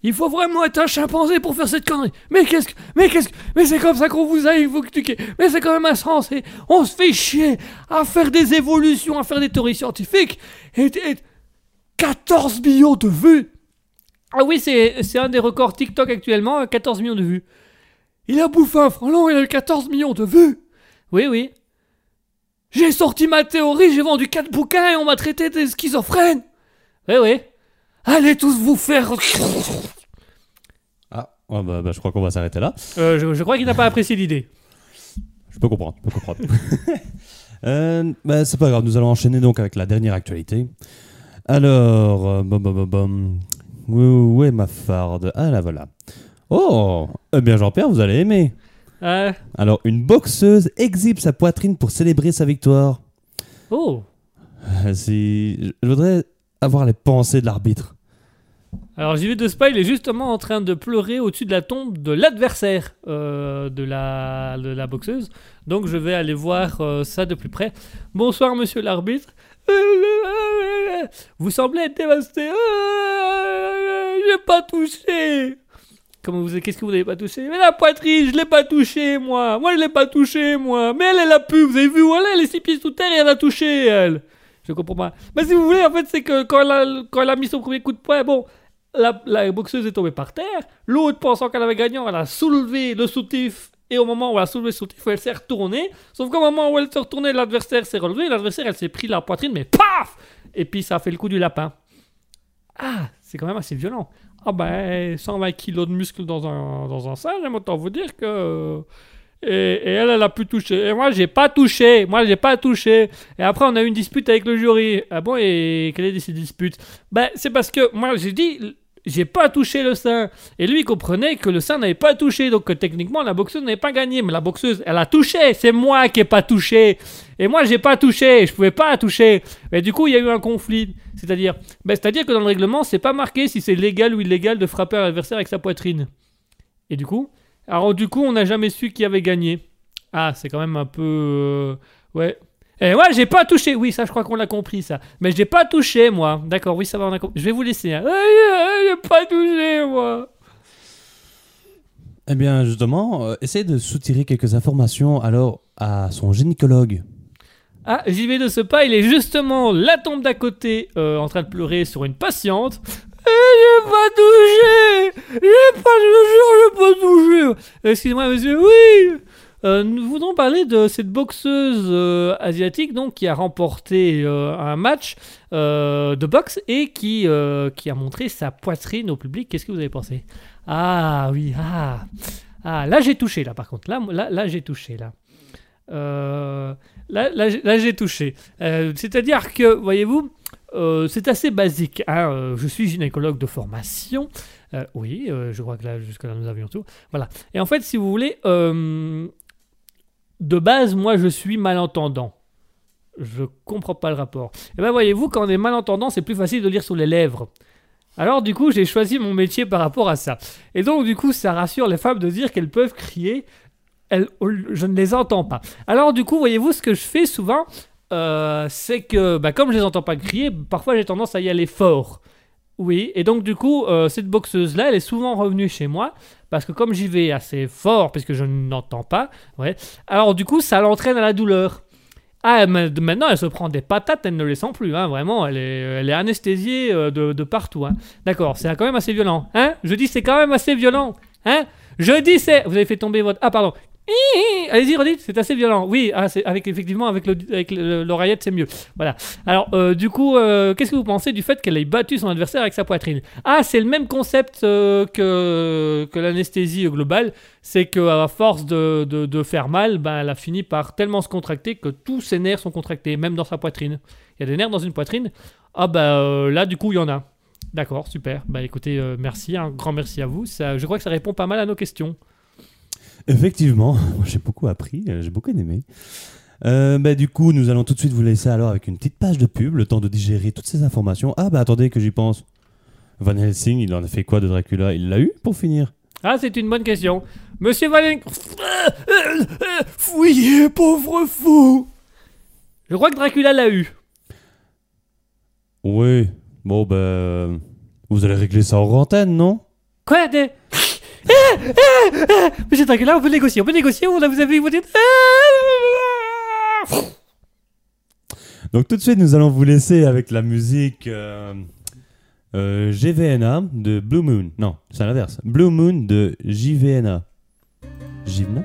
Il faut vraiment être un chimpanzé pour faire cette connerie. Mais qu'est-ce que. Mais qu'est-ce que. Mais c'est comme ça qu'on vous a évoqué. Mais c'est quand même insensé. On se fait chier à faire des évolutions, à faire des théories scientifiques. Et, 14 millions de vues. Ah oui, c'est c'est un des records TikTok actuellement, 14 millions de vues. Il a bouffé un frelon, il a eu 14 millions de vues. Oui, oui. J'ai sorti ma théorie, j'ai vendu 4 bouquins et on m'a traité de schizophrène. Oui, oui. Allez tous vous faire. Ah, oh, bah, bah, je crois qu'on va s'arrêter là. Euh, je, je crois qu'il n'a pas apprécié l'idée. Je peux comprendre, je peux comprendre. Euh, bah, c'est pas grave, nous allons enchaîner donc avec la dernière actualité. Alors, euh, bom, bom, bom. Où, est ma farde? Ah, là voilà. Oh Eh bien, Jean-Pierre, vous allez aimer. Euh, Alors, une boxeuse exhibe sa poitrine pour célébrer sa victoire. oh. Si... Je voudrais avoir les pensées de l'arbitre. Alors vais de Spy, il est justement en train de pleurer au-dessus de la tombe de l'adversaire euh, de, la, de la boxeuse. Donc je vais aller voir euh, ça de plus près. Bonsoir monsieur l'arbitre. Vous semblez être dévasté. J'ai pas touché. Comment vous Qu'est-ce que vous n'avez pas touché? Mais la poitrine, je l'ai pas touché moi. Moi je l'ai pas touché moi. Mais elle, elle a pu. Vous avez vu où elle est? Six pieds sous terre et elle a touché elle. Je comprends pas. Mais si vous voulez, en fait, c'est que quand elle, a, quand elle a mis son premier coup de poing, bon, la, la boxeuse est tombée par terre. L'autre, pensant qu'elle avait gagné, elle a soulevé le soutif. Et au moment où elle a soulevé le soutif, elle s'est retournée. Sauf qu'au moment où elle s'est retournée, l'adversaire s'est relevé. L'adversaire, elle s'est pris la poitrine, mais paf Et puis ça a fait le coup du lapin. Ah, c'est quand même assez violent. Ah ben, 120 kilos de muscles dans un, dans un autant vous dire que... Et, et elle, elle a pu toucher. Et moi, j'ai pas touché. Moi, j'ai pas touché. Et après, on a eu une dispute avec le jury. Ah bon, et quelle est cette dispute? Ben, c'est parce que moi, j'ai dit, j'ai pas touché le sein. Et lui, il comprenait que le sein n'avait pas touché, donc que techniquement, la boxeuse n'avait pas gagné. Mais la boxeuse, elle a touché, c'est moi qui ai pas touché. Et moi, j'ai pas touché, je pouvais pas toucher. Et du coup, il y a eu un conflit. C'est-à-dire, ben, c'est-à-dire que dans le règlement, c'est pas marqué si c'est légal ou illégal de frapper un adversaire avec sa poitrine. Et du coup, alors du coup, on n'a jamais su qui avait gagné. Ah, c'est quand même un peu, euh, ouais. Et moi, j'ai pas touché. Oui, ça, je crois qu'on l'a compris, ça. Mais j'ai pas touché, moi. D'accord, oui, ça va, on a compris. Je vais vous laisser. hein. Ah, J'ai pas touché, moi. Eh bien, justement, euh, essayez de soutirer quelques informations alors à son gynécologue. Ah, j'y vais de ce pas. Il est justement la tombe d'à côté, euh, en train de pleurer sur une patiente. Eh, j'ai pas touché J'ai pas, je jure, j'ai pas touché Excusez-moi, monsieur, oui Euh, Nous voudrons parler de cette boxeuse euh, asiatique donc, qui a remporté euh, un match de boxe et qui, qui a montré sa poitrine au public. Qu'est-ce que vous avez pensé? Ah oui, ah, ah là j'ai touché, là par contre. Là, là, là j'ai touché, là. Là, là, j'ai- touché. C'est-à-dire que, voyez-vous, c'est assez basique. hein, je suis gynécologue de formation. Oui, je crois que là, jusque-là, nous avions tout. Voilà. Et en fait, si vous voulez, de base, moi, je suis malentendant. Je comprends pas le rapport. Et ben, voyez-vous, quand on est malentendant, c'est plus facile de lire sur les lèvres. Alors, du coup, j'ai choisi mon métier par rapport à ça. Et donc, du coup, ça rassure les femmes de dire qu'elles peuvent crier. Elles, je ne les entends pas. Alors du coup, voyez-vous, ce que je fais souvent, euh, c'est que bah, comme je les entends pas crier, parfois j'ai tendance à y aller fort. Oui, et donc du coup, euh, cette boxeuse-là, elle est souvent revenue chez moi, parce que comme j'y vais assez fort, puisque je n'entends pas, ouais, alors du coup, ça l'entraîne à la douleur. Ah, maintenant, elle se prend des patates, elle ne les sent plus, hein, vraiment, elle est, elle est anesthésiée euh, de, de partout. Hein. D'accord, c'est quand même assez violent. Hein? Je dis c'est quand même assez violent. Hein? Je dis c'est... Vous avez fait tomber votre... Ah, pardon. Allez-y, redites, c'est assez violent. Oui, ah, c'est avec effectivement avec le- avec le- l'oreillette, c'est mieux. Voilà. Alors, euh, du coup, euh, qu'est-ce que vous pensez du fait qu'elle ait battu son adversaire avec sa poitrine? Ah, c'est le même concept euh, que, que l'anesthésie globale. C'est qu'à force de, de, faire mal, ben, elle a fini par tellement se contracter que tous ses nerfs sont contractés, même dans sa poitrine. Il y a des nerfs dans une poitrine. Ah, bah là, du coup, il y en a. D'accord, super. Bah écoutez, merci, un grand merci à vous. Ça, je crois que ça répond pas mal à nos questions. Effectivement, j'ai beaucoup appris, euh, j'ai beaucoup aimé. Euh, bah, du coup, nous allons tout de suite vous laisser alors avec une petite page de pub, le temps de digérer toutes ces informations. Ah bah attendez que j'y pense. Van Helsing, il en a fait quoi de Dracula? Il l'a eu pour finir Ah, c'est une bonne question. Monsieur Valen... Fouillez, pauvre fou Je crois que Dracula l'a eu. Oui. Bon bah... euh, Vous allez régler ça en antenne, non? Quoi de... Ah, ah, ah. Monsieur Dracula, on peut négocier, on peut négocier, vous avez... Vous. Ah. Donc tout de suite, nous allons vous laisser avec la musique euh, euh, GVNA de Blue Moon. Non, c'est l'inverse. Blue Moon de JVNA. Jivna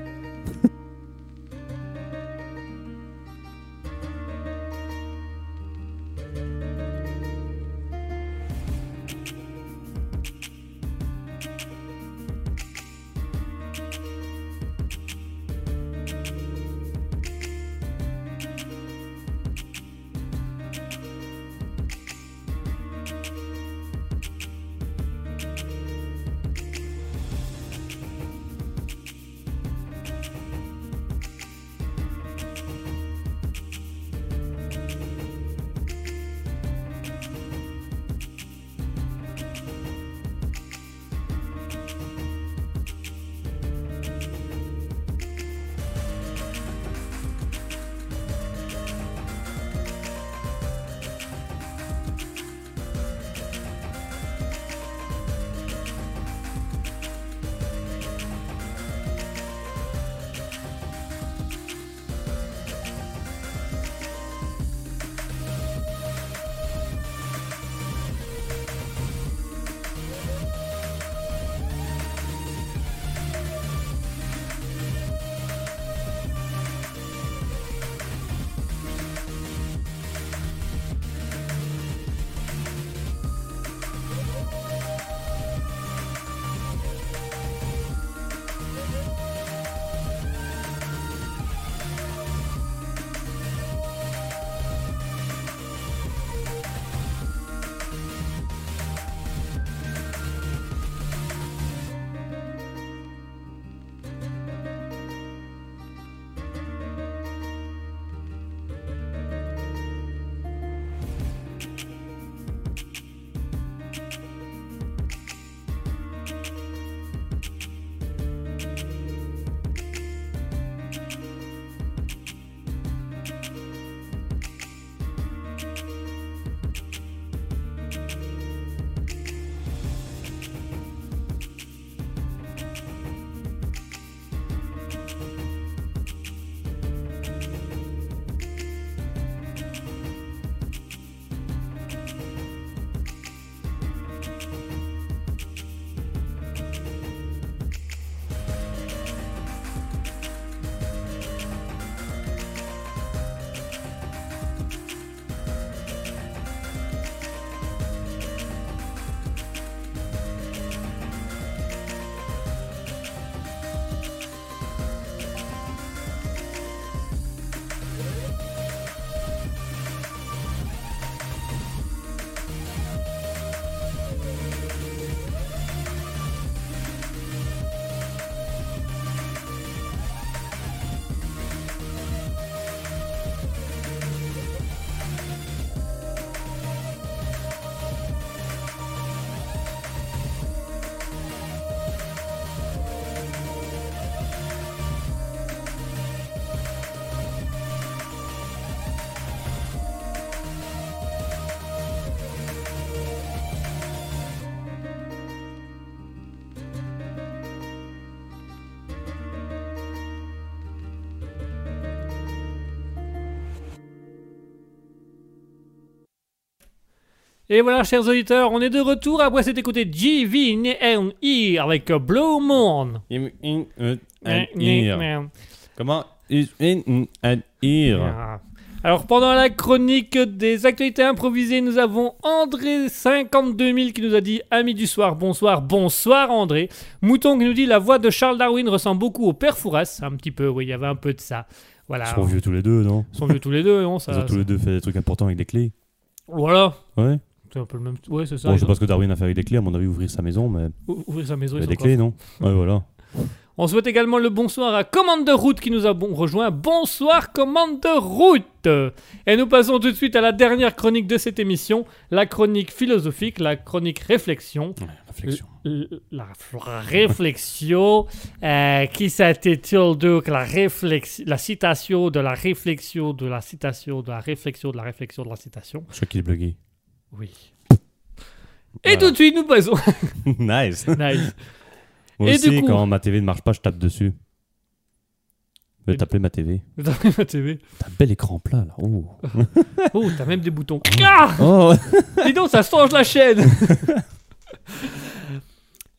Et voilà, chers auditeurs, on est de retour après s'être écouté GVNE avec Blue Moon. Comment? Alors pendant la chronique des actualités improvisées, nous avons André 52000 qui nous a dit Ami du soir, bonsoir, bonsoir André. Mouton qui nous dit la voix de Charles Darwin ressemble beaucoup au père Fouras, un petit peu, oui, il y avait un peu de ça. Voilà. Ils sont vieux tous les deux, non? Ils sont vieux tous les deux, non? Ça, Ils ont tous les deux fait des trucs importants avec des clés. Voilà. Ouais. C'est un peu le même. Ouais, c'est ça. Bon, je sais pas ce que Darwin a fait avec des clés, à mon avis, ouvrir sa maison, mais ou- Ouvrir sa maison. il des clés, non? Ouais, voilà. On souhaite également le bonsoir à Commander Route qui nous a bon- rejoint. Bonsoir Commander Route Et nous passons tout de suite à la dernière chronique de cette émission, la chronique philosophique, la chronique réflexion. Réflexion. L- La, réflexion euh, qui s'intitule donc la, la citation de la réflexion de la citation de la réflexion de la réflexion de la citation. Je crois qu'il est bloqué. Oui. Et Voilà. tout de suite, nous passons. nice. nice. Moi Et aussi, du coup- quand ma TV ne marche pas, je tape dessus. Je vais taper ma TV. Dans ma TV. T'as un bel écran plat, là. Oh, Oh, t'as même des boutons. Ah oh Dis donc, ça change la chaîne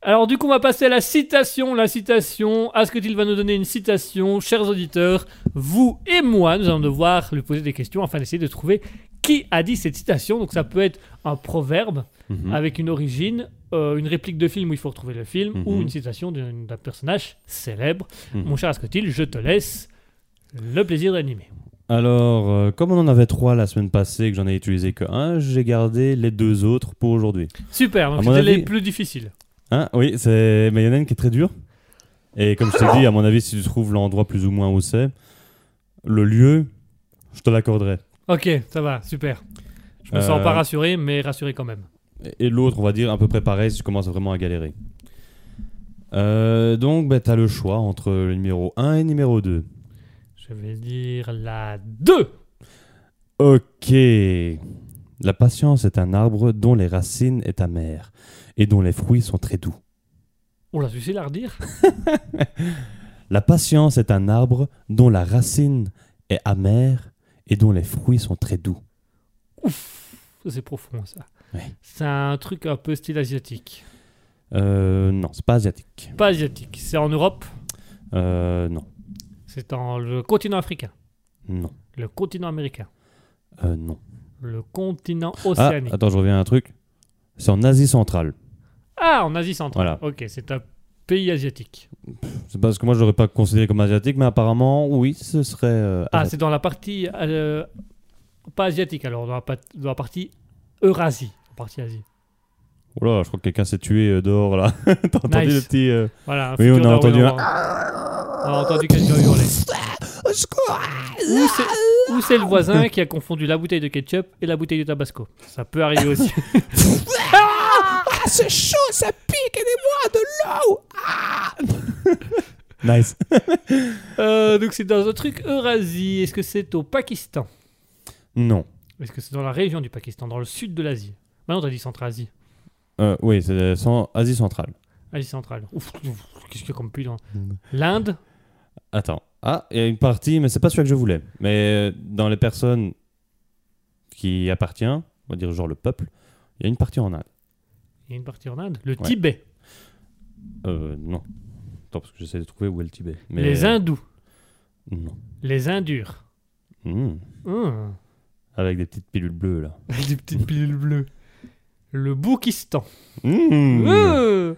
Alors du coup, on va passer à la citation. La citation, Asketil va nous donner une citation? Chers auditeurs, vous et moi, nous allons devoir lui poser des questions afin d'essayer de trouver qui a dit cette citation? Donc ça peut être un proverbe Mhm. avec une origine, euh, une réplique de film où il faut retrouver le film, Mhm. ou une citation d'un personnage célèbre. Mhm. Mon cher Asketil, je te laisse le plaisir d'animer. Alors, euh, comme on en avait trois la semaine passée, que j'en ai utilisé que un, j'ai gardé les deux autres pour aujourd'hui. Super, donc c'était les avis- plus difficiles. Hein oui, c'est... mais il y en a une qui est très dure. Et comme je t'ai dit, à mon avis, si tu trouves l'endroit plus ou moins où c'est, le lieu, je te l'accorderai. Ok, ça va, super. Je me Euh, sens pas rassuré, mais rassuré quand même. Et l'autre, on va dire, à peu près pareil si tu commences vraiment à galérer. Euh, donc, bah, tu as le choix entre le numéro 1 et le numéro 2. Je vais dire la 2. Ok. La patience est un arbre dont les racines est amère et dont les fruits sont très doux. On l'a difficile à redire. La patience est un arbre dont la racine est amère et dont les fruits sont très doux. Ça, C'est profond, ça. Ouais. C'est un truc un peu style asiatique. Euh, non, c'est pas asiatique. Pas asiatique, c'est en Europe, Euh, non, c'est dans le continent africain, non, le continent américain, euh, non. le continent Ah, océanique. attends, je reviens à un truc. C'est en Asie centrale. Ah, en Asie centrale. Voilà. Ok, c'est un pays asiatique. C'est parce que moi je l'aurais pas considéré comme asiatique, mais apparemment, oui, ce serait. euh, Ah, asiatique. c'est dans la partie. euh, pas asiatique alors, dans la, pat- dans la partie Eurasie. La partie Asie. Oula, je crois que quelqu'un s'est tué euh, dehors là. T'as entendu Nice. le petit. euh, Voilà. un Oui, futur on a Darwin entendu en un-. On a entendu quelqu'un hurler. Ou c'est- Ou c'est le voisin qui a confondu la bouteille de ketchup et la bouteille de tabasco? Ça peut arriver aussi. c'est chaud, ça pique, aidez-moi, de l'eau Nice. Euh, donc c'est dans un truc Eurasie. Est-ce que c'est au Pakistan? Non. Est-ce que c'est dans la région du Pakistan, dans le sud de l'Asie? Maintenant t'as dit Centre-Asie. Euh, oui, c'est cent- Asie centrale. Asie centrale. Ouf, ouf, qu'est-ce qu'il y a comme pays dans L'Inde? Attends. Ah, il y a une partie, mais c'est pas celui que je voulais. Mais euh, dans les personnes qui appartiennent, on va dire genre le peuple, il y a une partie en Inde. Il y a une partie en Inde. Le Ouais. Tibet. Euh, non. Attends, parce que j'essaie de trouver où est le Tibet. Mais, Les Hindous. Non. Les Indures. Hmm. Hum, Avec des petites pilules bleues là. Avec des petites pilules bleues. Le Boukistan. Hmm. Euh,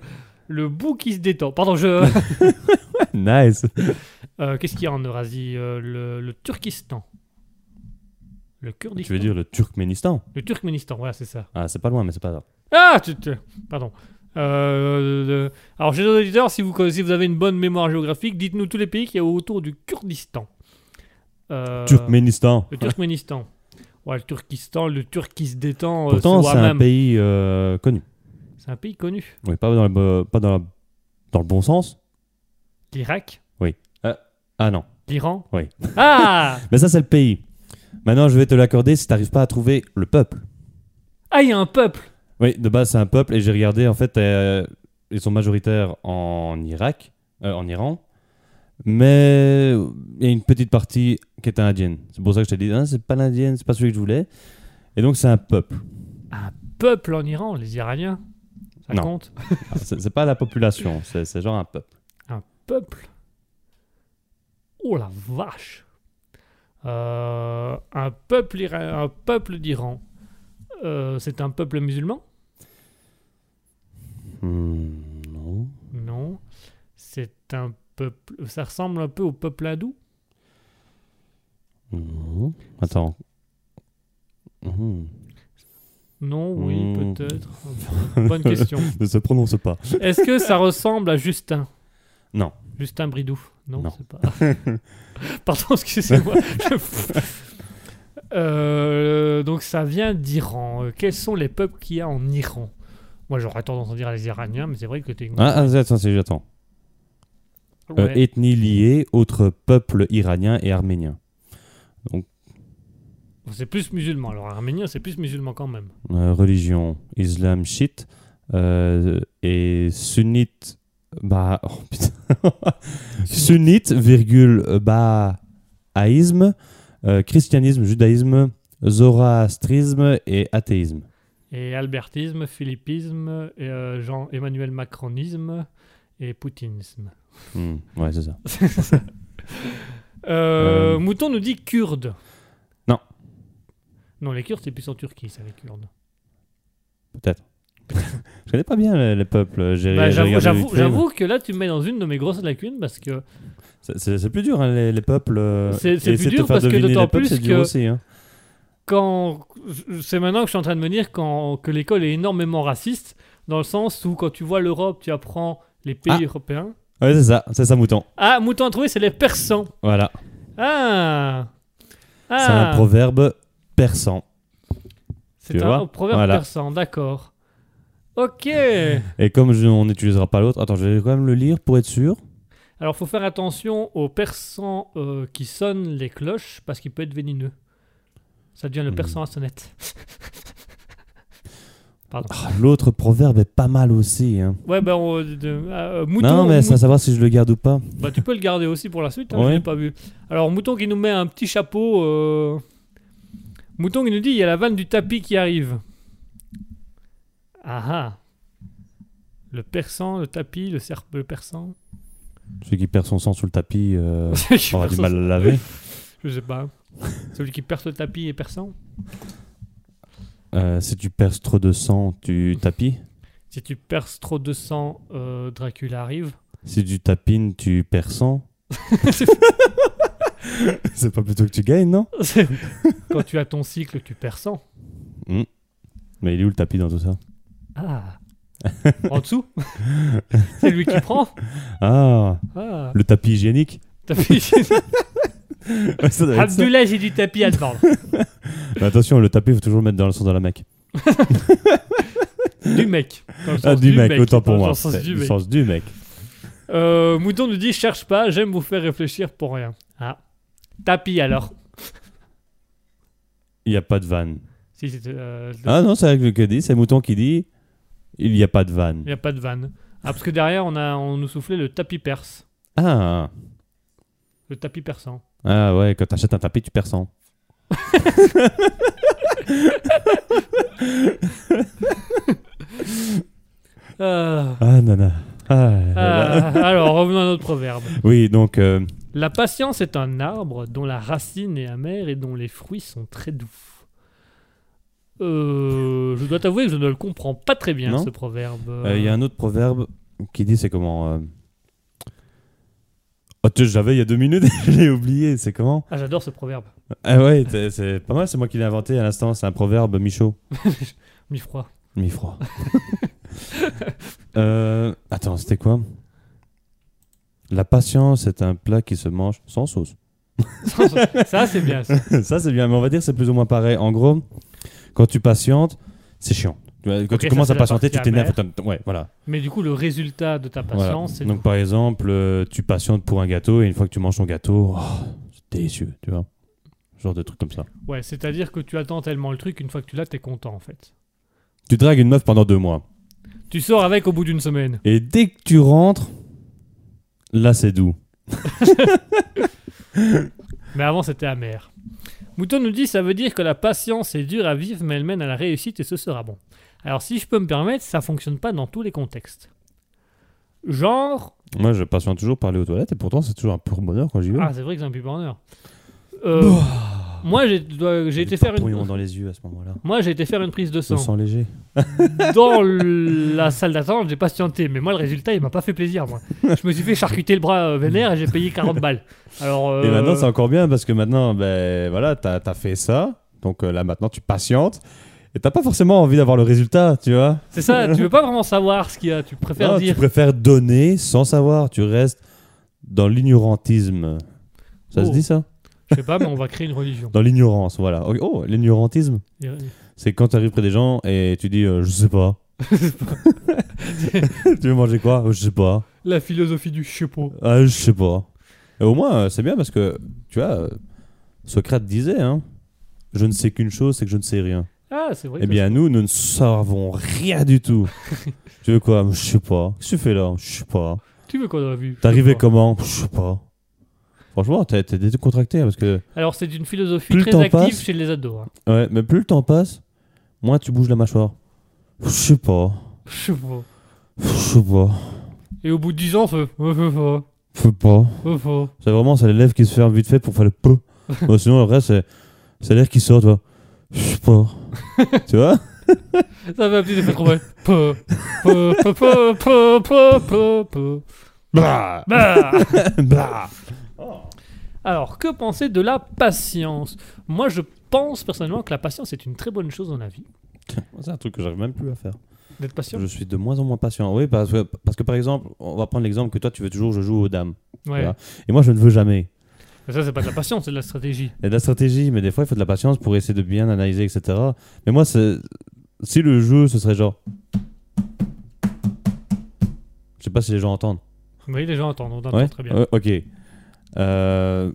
le bou qui se détend. Pardon, je. Nice. Euh, Qu'est-ce qu'il y a en Eurasie Euh, le, le Turkistan. Le Kurdistan. Tu veux dire le Turkménistan? Le Turkménistan, voilà, c'est ça. Ah, c'est pas loin, mais c'est pas. Ah tu, Pardon. Euh, le- Alors, chez nos auditeurs, si vous, si vous avez une bonne mémoire géographique, dites-nous tous les pays qu'il y a autour du Kurdistan. Euh, Turkménistan. Le Turkménistan. Ouais, le Turkistan, le Turc se détend. euh, Pourtant, c'est un pays euh, connu. C'est un pays connu. Oui, pas dans le, pas dans, la- dans le bon sens. L'Irak Ah non. L'Iran Oui. Ah Mais ça, c'est le pays. Maintenant, je vais te l'accorder si t'arrives pas à trouver le peuple. Ah, il y a un peuple Oui, de base, c'est un peuple. Et j'ai regardé, en fait, euh, ils sont majoritaires en Irak, euh, en Iran. Mais il y a une petite partie qui est indienne. C'est pour ça que je t'ai dit, Ah, c'est pas l'indienne, c'est pas celui que je voulais. Et donc, c'est un peuple. peuple en Iran, les Iraniens. Ça Non. compte? Ah, C'est pas la population, c'est genre un peuple. Peuple? Oh la vache Euh, Un peuple, un peuple d'Iran. Euh, c'est un peuple musulman Hmm, non. Non. C'est un peuple. Ça ressemble un peu au peuple hindou Non. Attends. Hmm. Non, oui, Hmm. peut-être. Bonne question. Ne se prononce pas. Est-ce que ça ressemble à Justin Non. Justin Bridou? Non, Non. c'est pas. Pardon, excusez-moi. Je- Euh, donc ça vient d'Iran. Euh, Quels sont les peuples qu'il y a en Iran? Moi j'aurais tendance à dire les Iraniens, mais c'est vrai que t'es. Ah, ah, attends, c'est- j'attends. Euh, Ouais. ethnie liée, autres peuples iraniens et arméniens. C'est plus musulman. Alors arménien, c'est plus musulman quand même. Euh, religion, islam, chiite. euh, et sunnite. Bah. oh, putain. sunnite, virgule, euh, bahaïsme. Euh, christianisme, judaïsme, zoroastrisme et athéisme. Et albertisme, philippisme, et, euh, Jean-Emmanuel Macronisme et poutinisme. Hmm, ouais, c'est ça. Euh, Euh. Mouton nous dit kurde. Non. Non, les Kurdes, c'est plus en Turquie, ça, les Kurdes. Peut-être. Je connais pas bien les, les peuples. Bah, j'avoue, que là, tu me mets dans une de mes grosses lacunes parce que C'est- plus dur, hein, les, les peuples. euh, C'est- plus dur parce que d'autant plus c'est dur que- aussi. Hein. quand c'est maintenant que je suis en train de me dire quand, que l'école est énormément raciste, dans le sens où quand tu vois l'Europe, tu apprends les pays Ah. européens. Ouais, c'est ça, c'est ça, mouton. Ah, mouton à trouver, c'est les Persans. Voilà. Ah, C'est un ah, proverbe persan. c'est un vois proverbe Voilà. persan, d'accord. Ok. Et comme je- on n'utilisera pas l'autre, attends, je vais quand même le lire pour être sûr. Alors, faut faire attention aux persans euh, qui sonnent les cloches parce qu'il peut être vénineux. Ça devient le Hmm. persan à sonnette. Pardon. Ah, L'autre proverbe est pas mal aussi. Hein. Ouais, ben, on- de- euh, mouton. non, mais ça, savoir si je le garde ou pas. Bah, tu peux le garder aussi pour la suite, hein, Ouais. je l'ai pas vu. Alors, Mouton qui nous met un petit chapeau. euh, Mouton qui nous dit il y a la vanne du tapis qui arrive. Ah ah. Le persan, le tapis, le serpe, le persan. Celui qui perd son sang sous le tapis euh, aura du mal à le laver. Je sais pas. Celui qui perce le tapis est persan. Euh, si tu perces trop de sang, tu tapis. Si tu perces trop de sang, euh, Dracula arrive. Si tu tapines, tu perds sang. C'est- pas plutôt que tu gagnes, non Quand tu as ton cycle, tu perds sang. Mais il est où le tapis dans tout ça? Ah. en dessous? C'est lui qui prend? Ah, Ah. le tapis hygiénique? Tapis. Ouais, ça doit être ça. Abdullah, j'ai du tapis à te vendre. Mais attention, le tapis, il faut toujours le mettre dans le sens de la Mecque. Du mec. Dans le Ah, du mec, autant pour dans moi. le sens C'est du mec. sens du mec. Euh, Mouton nous dit cherche pas, j'aime vous faire réfléchir pour rien. Ah. Tapis alors. Il n'y a pas de vanne. Si c'est. euh, le- Ah non, c'est avec le que dit, c'est Mouton qui dit il n'y a pas de vanne. Il n'y a pas de vanne. Ah, parce que derrière, on, a, on nous soufflait le tapis perse. Ah, Le tapis persan. ah ouais, quand t'achètes un tapis, tu perds sang. Ah. Ah, nana. Ah, Ah, alors, revenons à notre proverbe. Oui, donc, euh, La patience est un arbre dont la racine est amère et dont les fruits sont très doux. Euh, je dois t'avouer que je ne le comprends pas très bien, Non ce proverbe. euh, il y a un autre proverbe qui dit c'est comment euh, Oh, tu sais, j'avais il y a deux minutes, je l'ai oublié, c'est comment Ah, j'adore ce proverbe. Ah ouais, c'est- c'est pas mal, c'est moi qui l'ai inventé à l'instant, c'est un proverbe mi-chaud. Mi-froid. Mi-froid. Euh, attends, c'était quoi? La patience est un plat qui se mange sans sauce. ça, c'est bien. ça. ça, c'est bien, mais on va dire que c'est plus ou moins pareil. En gros, quand tu patientes, c'est chiant. Quand tu commences à patienter, tu t'énerves. Ouais, voilà. Mais du coup, le résultat de ta patience, Donc, par exemple, euh, tu patientes pour un gâteau et une fois que tu manges ton gâteau, oh, c'est délicieux, tu vois. Genre de trucs comme ça. Ouais, c'est-à-dire que tu attends tellement le truc, une fois que tu l'as, t'es content en fait. Tu dragues une meuf pendant deux mois. Tu sors avec au bout d'une semaine. Et dès que tu rentres, là, c'est doux. Mais avant, c'était amer. Mouton nous dit ça veut dire que la patience est dure à vivre, mais elle mène à la réussite et ce sera bon. Alors, si je peux me permettre, ça fonctionne pas dans tous les contextes. Genre, Moi, je patiente toujours par aller aux toilettes et pourtant, c'est toujours un pur bonheur quand j'y vais. ah, c'est vrai que c'est un pub bonheur. Euh, moi, j'ai dois- j'ai été faire une. dans les yeux à ce moment-là. Moi, j'ai été faire une prise de Je sang. sens léger. Dans l- la salle d'attente, j'ai patienté. Mais moi, le résultat, il m'a pas fait plaisir. Moi. Je me suis fait charcuter le bras euh, vénère et j'ai payé 40 balles. Alors, Et euh, maintenant, c'est encore bien parce que maintenant, ben voilà, t'as as fait ça. Donc euh, là, maintenant, tu patientes. Et t'as pas forcément envie d'avoir le résultat, tu vois. c'est ça, tu veux pas vraiment savoir ce qu'il y a. Tu préfères Non, dire. Tu préfères donner sans savoir. Tu restes dans l'ignorantisme. Ça Oh. se dit ça? Je sais pas, mais on va créer une religion. Dans l'ignorance, voilà. Oh, l'ignorantisme. C'est quand tu arrives près des gens et tu dis euh, je sais pas. tu veux manger quoi? Je sais pas. La philosophie du je sais pas. Ah, je sais pas. Et au moins, euh, c'est bien parce que, tu vois, Socrate disait, hein, je ne sais qu'une chose, c'est que je ne sais rien. Ah, c'est vrai. Eh bien, nous, nous ne savons rien du tout. tu veux quoi? Je sais pas. Qu'est-ce que tu fais là? Je sais pas. Tu veux quoi dans la vie? T'es arrivé comment? Je sais pas. Franchement, t'es décontracté hein, parce que, Alors, c'est une philosophie très active passe- chez les ados. hein. ouais, mais plus le temps passe, moins tu bouges la mâchoire. Je sais pas. Je sais pas. Je sais pas. Et au bout de 10 ans, fait. Oh, oh, oh, Je sais pas. C'est vraiment, c'est les lèvres qui se ferment vite fait pour faire le peu. Sinon, le reste, c'est, c'est l'air qui sort, tu vois. Je sais pas. tu vois? Ça fait un petit effet trop mal. Po, po, po, po, po, po, po. Bah Bah Bah Alors, que penser de la patience? Moi, je pense personnellement que la patience est une très bonne chose dans la vie. C'est un truc que j'arrive même plus à faire. D'être patient? Je suis de moins en moins patient. Oui, parce que, parce que par exemple, on va prendre l'exemple que toi, tu veux toujours, je joue aux dames. Ouais. Voilà. Et moi, je ne veux jamais. Mais ça, c'est pas de la patience, c'est de la stratégie. A de la stratégie, mais des fois, il faut de la patience pour essayer de bien analyser, etc. Mais moi, si le jeu, ce serait genre. Je sais pas si les gens entendent. Oui, les gens entendent, on entend Ouais, très bien. Ouais, ok. Euh,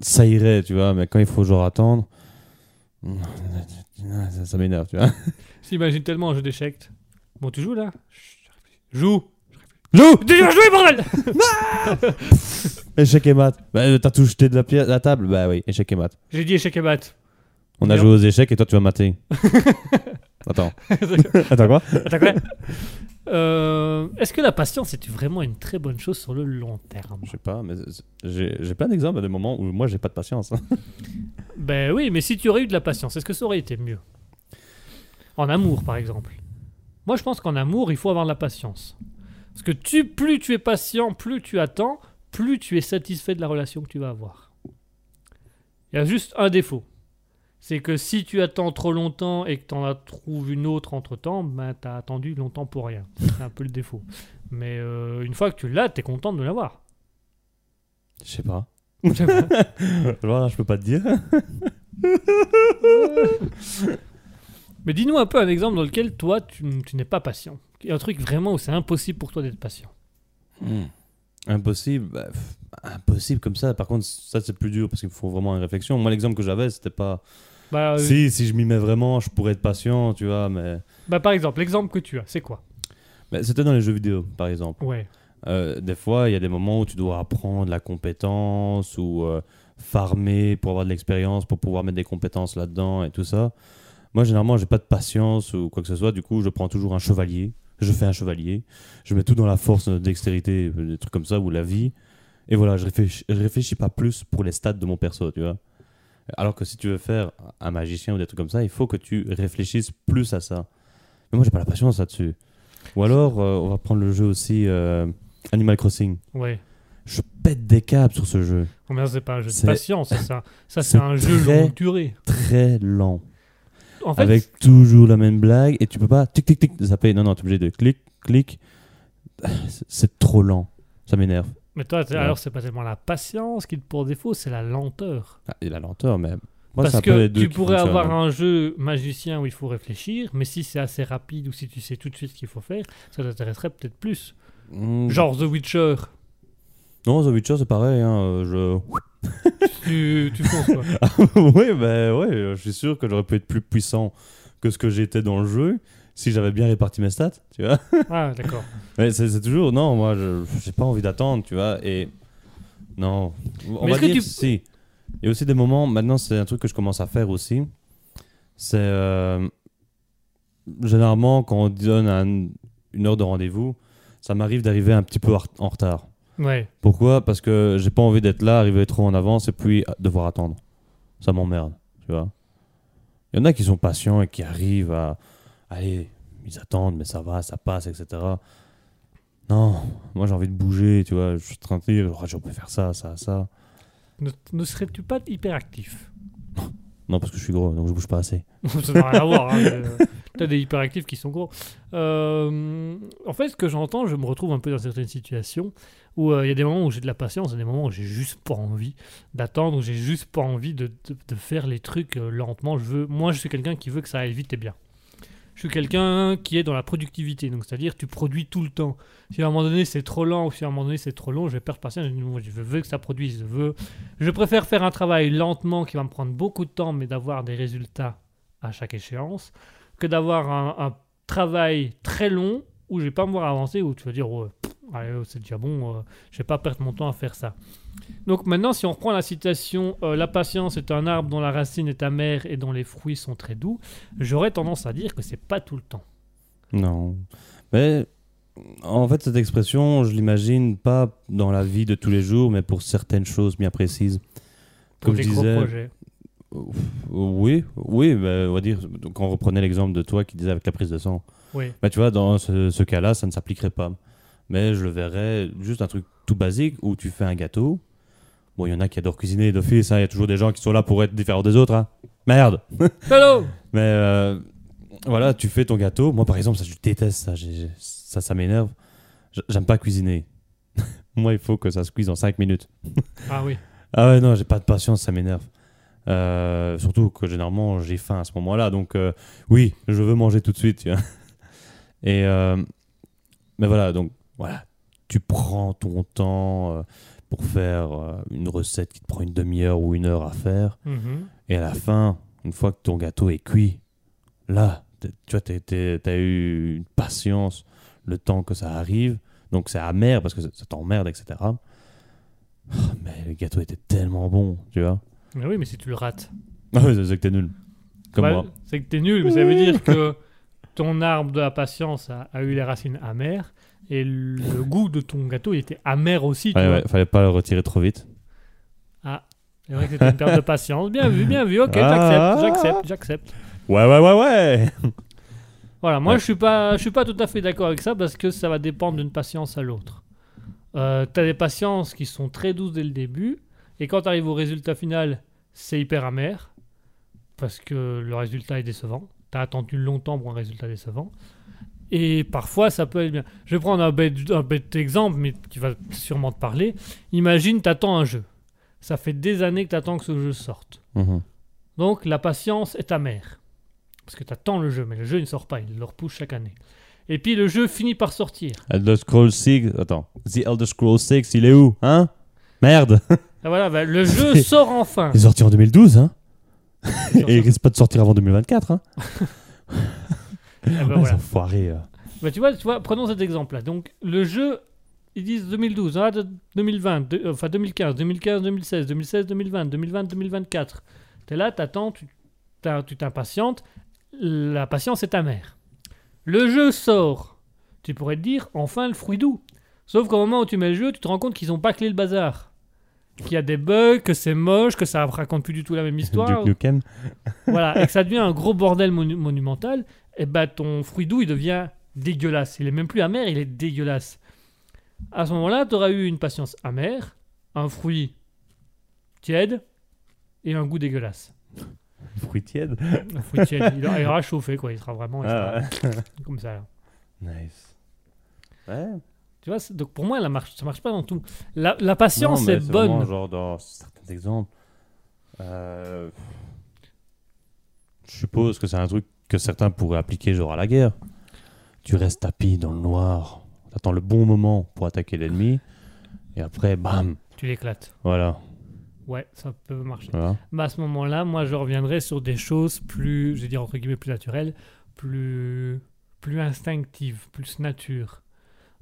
Ça irait, tu vois, mais quand il faut genre attendre. Ça, ça m'énerve, tu vois. J'imagine tellement un jeu d'échecs. Bon, tu joues là? Chut, Joue Joue vas jouer, bordel Échec et mat. Bah, t'as tout jeté de la, la table? Bah oui, échec et mat. J'ai dit échec et mat. On a joué aux échecs et toi tu vas mater. Attends. Attends quoi? Attends, quoi? Euh, Est-ce que la patience est vraiment une très bonne chose sur le long terme? Je sais pas, mais j'ai plein d'exemples à des moments où moi j'ai pas de patience. Ben oui, mais si tu aurais eu de la patience, est-ce que ça aurait été mieux? En amour, par exemple. Moi, je pense qu'en amour, il faut avoir de la patience. Parce que tu, plus tu es patient, plus tu attends, plus tu es satisfait de la relation que tu vas avoir. Il y a juste un défaut. C'est que si tu attends trop longtemps et que tu en as trouvé une autre entre-temps, ben tu as attendu longtemps pour rien. C'est un peu le défaut. Mais euh, une fois que tu l'as, tu es content de l'avoir. Je sais pas. Voilà, je peux pas te dire. Mais dis-nous un peu un exemple dans lequel toi, tu, tu n'es pas patient. Un truc vraiment où c'est impossible pour toi d'être patient. Hmm. Impossible. bah, impossible comme ça. Par contre, ça c'est plus dur parce qu'il faut vraiment une réflexion. Moi, l'exemple que j'avais, c'était pas. Bah, euh, Si, si je m'y mets vraiment, je pourrais être patient, tu vois, mais. bah, par exemple, l'exemple que tu as, c'est quoi? Mais c'était dans les jeux vidéo, par exemple. Ouais. Euh, des fois, il y a des moments où tu dois apprendre la compétence ou euh, farmer pour avoir de l'expérience, pour pouvoir mettre des compétences là-dedans et tout ça. Moi, généralement, j'ai pas de patience ou quoi que ce soit. Du coup, je prends toujours un chevalier. Je fais un chevalier. Je mets tout dans la force, la dextérité, des trucs comme ça, ou la vie. Et voilà, je réfléchis, je réfléchis pas plus pour les stats de mon perso, tu vois. Alors que si tu veux faire un magicien ou des trucs comme ça, il faut que tu réfléchisses plus à ça. Mais moi, j'ai pas la patience là-dessus. Ou alors, euh, on va prendre le jeu aussi euh, Animal Crossing. Ouais. Je pète des câbles sur ce jeu. Oh, c'est pas un jeu de C'est- patience, ça, ça, ça, c'est un jeu très- longue durée. Très lent. En fait, avec toujours la même blague. Et tu peux pas tic tic tic zapper. Non, non, tu es obligé de clic, clic. C'est trop lent. Ça m'énerve. Mais toi, Ouais. alors c'est pas tellement la patience qui te pour défaut, c'est la lenteur. Ah, et la lenteur, mais. Moi, Parce que tu pourrais avoir hein. un jeu magicien où il faut réfléchir, mais si c'est assez rapide ou si tu sais tout de suite ce qu'il faut faire, ça t'intéresserait peut-être plus. Mm. Genre The Witcher, Non, The Witcher, c'est pareil. Hein. euh, tu, tu fonces quoi. Je... oui, bah ouais, je suis sûr que j'aurais pu être plus puissant que ce que j'étais dans le jeu si j'avais bien réparti mes stats, tu vois. Ah, d'accord. Mais c'est toujours, non, moi, je j'ai pas envie d'attendre, tu vois. Et non, on Mais va dire tu- si. Il y a aussi des moments, maintenant, c'est un truc que je commence à faire aussi. C'est. euh, généralement, quand on donne un- une heure de rendez-vous, ça m'arrive d'arriver un petit peu en ret- en retard. Ouais. Pourquoi? Parce que j'ai pas envie d'être là, arriver trop en avance et puis euh, devoir attendre. Ça m'emmerde, tu vois. Il y en a qui sont patients et qui arrivent à. Allez, ils attendent, mais ça va, ça passe, etc. Non, moi j'ai envie de bouger, tu vois. Je suis en train de dire, oh, je peux faire ça, ça, ça. Ne, ne serais-tu pas hyperactif Non, parce que je suis gros, donc je bouge pas assez. Ça n'a rien à voir. Hein, euh, T'as des hyperactifs qui sont gros. Euh, en fait, ce que j'entends, je me retrouve un peu dans certaines situations où euh, il y a des moments où j'ai de la patience et des moments où j'ai juste pas envie d'attendre, où j'ai juste pas envie de, de- de faire les trucs euh, lentement. Je veux, moi, je suis quelqu'un qui veut que ça aille vite et bien. Je suis quelqu'un qui est dans la productivité, donc c'est-à-dire tu produis tout le temps. Si à un moment donné c'est trop lent ou si à un moment donné c'est trop long, je vais perdre patience. Je veux que ça produise. Je, veux... je préfère faire un travail lentement qui va me prendre beaucoup de temps, mais d'avoir des résultats à chaque échéance, que d'avoir un, travail très long où je vais pas me voir avancer, où tu vas dire, allez, oh, c'est déjà bon, euh, je vais pas perdre mon temps à faire ça. Donc maintenant, si on reprend la citation, euh, la patience est un arbre dont la racine est amère et dont les fruits sont très doux, j'aurais tendance à dire que c'est pas tout le temps. Non. Mais en fait, cette expression, je l'imagine pas dans la vie de tous les jours, mais pour certaines choses bien précises. Pour Comme des je gros disais, projets. Oui, oui, bah, on va dire, quand on reprenait l'exemple de toi qui disait avec la prise de sang, Oui. bah, tu vois, dans ce, ce cas-là, ça ne s'appliquerait pas. Mais je le verrais juste un truc tout basique où tu fais un gâteau. Bon, il y en a qui adorent cuisiner d'office, hein, il y a toujours des gens qui sont là pour être différents des autres. hein. Merde Hello Mais euh, voilà, tu fais ton gâteau. Moi, par exemple, ça, je déteste ça, j'ai- j'ai- ça, ça m'énerve. J- J'aime pas cuisiner. Moi, il faut que ça se cuise en 5 minutes. Ah oui. Ah ouais, non, j'ai pas de patience, ça m'énerve. Euh, surtout que généralement j'ai faim à ce moment-là, donc euh, oui, je veux manger tout de suite. tu vois. Et euh, mais voilà, donc voilà, tu prends ton temps euh, pour faire euh, une recette qui te prend une demi-heure ou une heure à faire, Mhm. et à la fin, une fois que ton gâteau est cuit, là, tu vois, t'as eu une patience, le temps que ça arrive, donc c'est amer parce que ça ça t'emmerde, etc. Ah, Mais le gâteau était tellement bon, tu vois. Mais oui, mais si tu le rates. Ah oui, c'est que t'es nul. Comme Ouais, moi. C'est que t'es nul, mais ça veut dire que ton arbre de la patience a, a eu les racines amères et le goût de ton gâteau il était amer aussi. Tu Ouais, vois. ouais, fallait pas le retirer trop vite. C'est vrai que c'était une perte de patience. Bien vu, bien vu. Ok, Ah. j'accepte, j'accepte, j'accepte. Ouais, ouais, ouais, ouais. Voilà, moi Ouais. je suis pas, je suis pas tout à fait d'accord avec ça parce que ça va dépendre d'une patience à l'autre. Euh, T'as des patiences qui sont très douces dès le début et quand tu arrives au résultat final, c'est hyper amer parce que le résultat est décevant. T'as attendu longtemps pour un résultat décevant. Et parfois, ça peut être bien. Je vais prendre un bête, un bête exemple, mais qui va sûrement te parler. Imagine, t'attends un jeu. Ça fait des années que t'attends que ce jeu sorte. Mhm. Donc la patience est amère. Parce que tu attends le jeu, mais le jeu ne sort pas, il le repousse chaque année. Et puis le jeu finit par sortir. Elder Scrolls 6. Attends. The Elder Scrolls 6, il est où Hein? Merde. Et voilà, bah, le jeu sort enfin. Il est sorti en 2012, hein? Et il risque pas de sortir avant 2024, hein? Eh ben, Ouais, voilà. c'est enfoiré, euh. Bah, tu, vois, tu vois, prenons cet exemple-là. Donc le jeu, ils disent 2012, ah, de- 2020, de- enfin 2015, 2015, 2016, 2016, 2020, 2020, 2024. Tu es là, t'attends, tu t'as- tu t'impatientes, la patience est amère. Le jeu sort. Tu pourrais te dire, enfin le fruit doux. Sauf qu'au moment où tu mets le jeu, tu te rends compte qu'ils ont pas clé le bazar. Qu'il y a des bugs, que c'est moche, que ça raconte plus du tout la même histoire. Duke Nukem. voilà, et que ça devient un gros bordel monu- monumental, et bah ton fruit doux il devient dégueulasse. Il est même plus amer, il est dégueulasse. À ce moment-là, tu auras eu une patience amère, un fruit tiède et un goût dégueulasse. Fruit tiède. Un fruit tiède, il, aura- il aura chauffé quoi, il sera vraiment il Ah, comme ça. là. Nice. Ouais. Tu vois, donc pour moi, la marche, ça marche pas dans tout. La, la patience Non, mais est bonne. vraiment genre dans certains exemples. euh, Je suppose que c'est un truc que certains pourraient appliquer genre à la guerre. Tu restes tapis dans le noir, t'attends le bon moment pour attaquer l'ennemi, et après, bam, Tu l'éclates. voilà. Ouais, ça peut marcher. voilà. Mais à ce moment-là, moi, je reviendrai sur des choses plus, je vais dire entre guillemets, plus naturelles, plus, plus instinctives, plus nature.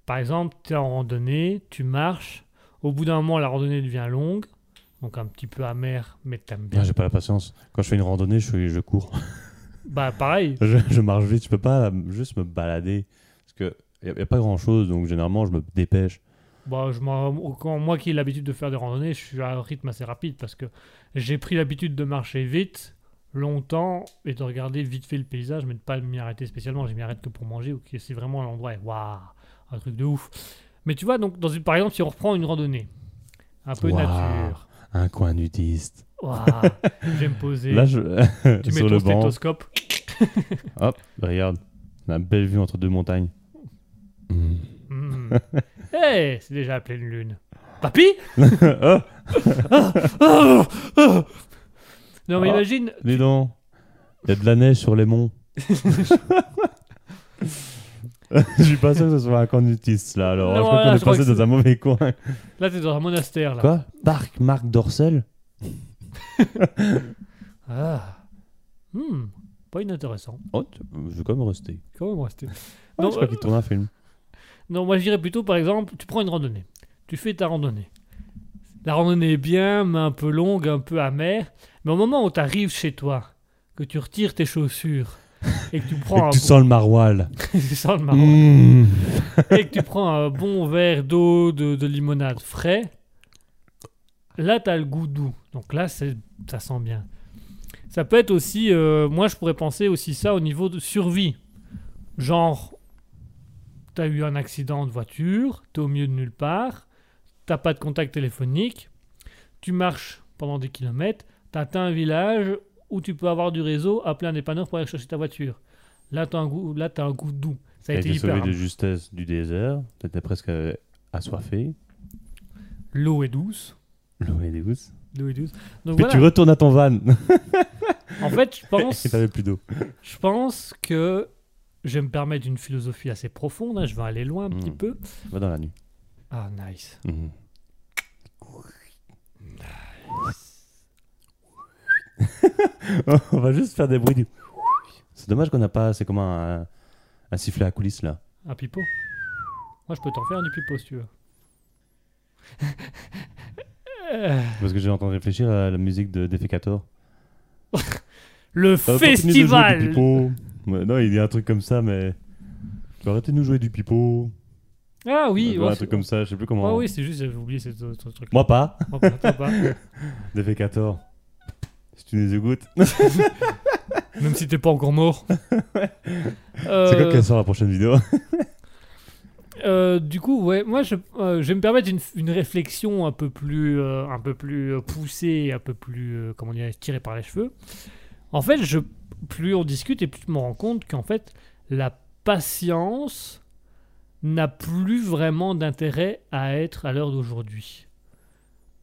Par exemple, tu es en randonnée, tu marches, au bout d'un moment, la randonnée devient longue, donc un petit peu amère, mais t'aimes bien. Moi, j'ai pas la patience. Quand je fais une randonnée, je, je cours. Bah, pareil. Je, je marche vite, je peux pas juste me balader. Parce que y a, pas grand chose, donc généralement je me dépêche. Bah, je quand moi qui ai l'habitude de faire des randonnées, je suis à un rythme assez rapide parce que j'ai pris l'habitude de marcher vite, longtemps, et de regarder vite fait le paysage, mais de pas m'y arrêter spécialement. Je m'y arrête que pour manger ou que c'est vraiment l'endroit. Waouh, un truc de ouf. Mais tu vois, donc, dans une, par exemple, si on reprend une randonnée, un peu Waouh. nature, Un coin nudiste. Je vais me poser, Là, je... tu mets sur ton le banc. stéthoscope, Hop, regarde. On a une belle vue entre deux montagnes. Hmm. Hmm. Eh, c'est déjà la pleine lune. Papy oh, Non, mais Ah. imagine, dis donc. Il y a de la neige sur les monts. Je suis pas sûr que ce soit un coin nudiste là. Alors, Non, je crois qu'on est passé dans un mauvais coin. là, t'es dans un monastère, là. Quoi? Parc Marc Dorcel? Ah. Hmm. Pas inintéressant. Oh, je vais quand même rester. Quand même rester. Non, je crois euh, qu'il tourne un film. non, moi je dirais plutôt, par exemple, tu prends une randonnée. Tu fais ta randonnée. La randonnée est bien, mais un peu longue, un peu amère. Mais au moment où tu arrives chez toi, que tu retires tes chaussures et que tu prends que tu bon... sens le maroilles. tu sens le marron. Mmh. et que tu prends un bon verre d'eau de, de limonade frais, là, tu as le goût doux. Donc là, ça sent bien. Ça peut être aussi, euh, moi, je pourrais penser aussi ça au niveau de survie. Genre, tu as eu un accident de voiture, tu es au milieu de nulle part, t'as pas de contact téléphonique, tu marches pendant des kilomètres, tu atteins un village où tu peux avoir du réseau, appeler un dépanneur pour aller chercher ta voiture. Là, tu as un goût, là, t'as un goût doux. Ça a T'as été été hyper. sauvé de justesse du désert. T'étais presque euh, assoiffé. L'eau est douce. L'eau est douce. Est douce. Donc voilà. tu retournes à ton van. En fait, je pense, Et t'avais plus d'eau. je pense que je vais me permettre une philosophie assez profonde. hein, Je vais aller loin un petit Mm. peu. Va dans la nuit. Ah, nice. Mhm. On va juste faire des bruits du. C'est dommage qu'on n'a pas. C'est comme un, un sifflet à coulisses là. Un pipeau. Moi, je peux t'en faire du pipeau si tu veux. Euh, Parce que j'ai entendu réfléchir à la musique de Defecator. Le de jouer du festival. Ouais, non, il y a un truc comme ça, mais. Tu vas arrêter de nous jouer du pipeau. Ah oui, Ouais, un truc comme ça, je sais plus comment. Ah oui, c'est juste, j'avais oublié ce, ce- ce truc. Moi pas. Moi, pas, toi pas. Defecator. Si tu nous écoutes. Même si t'es pas encore mort. C'est Euh, quand qu'elle sort la prochaine vidéo? Euh, du coup, ouais, moi, je, euh, vais me permettre une, réflexion un peu plus, euh, un peu plus poussée, un peu plus, comment dire, tirée par les cheveux. En fait, je, plus on discute et plus je me rends compte qu'en fait, la patience n'a plus vraiment d'intérêt à être à l'heure d'aujourd'hui.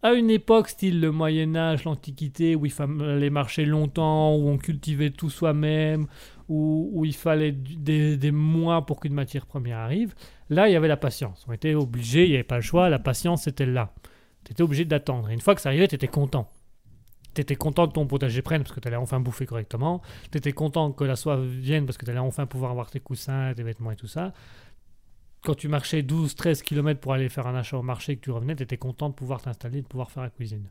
À une époque, style le Moyen Âge, l'Antiquité, où il fallait marcher longtemps, où on cultivait tout soi-même, où, il fallait des, mois pour qu'une matière première arrive, là, il y avait la patience. On était obligé, il n'y avait pas le choix, la patience, c'était là. Tu étais obligé d'attendre. Une fois que ça arrivait, tu étais content. Tu étais content que ton potager prenne parce que tu allais enfin bouffer correctement. Tu étais content que la soif vienne parce que tu allais enfin pouvoir avoir tes coussins, tes vêtements et tout ça. Quand tu marchais 12-13 km pour aller faire un achat au marché et que tu revenais, tu étais content de pouvoir t'installer, de pouvoir faire la cuisine.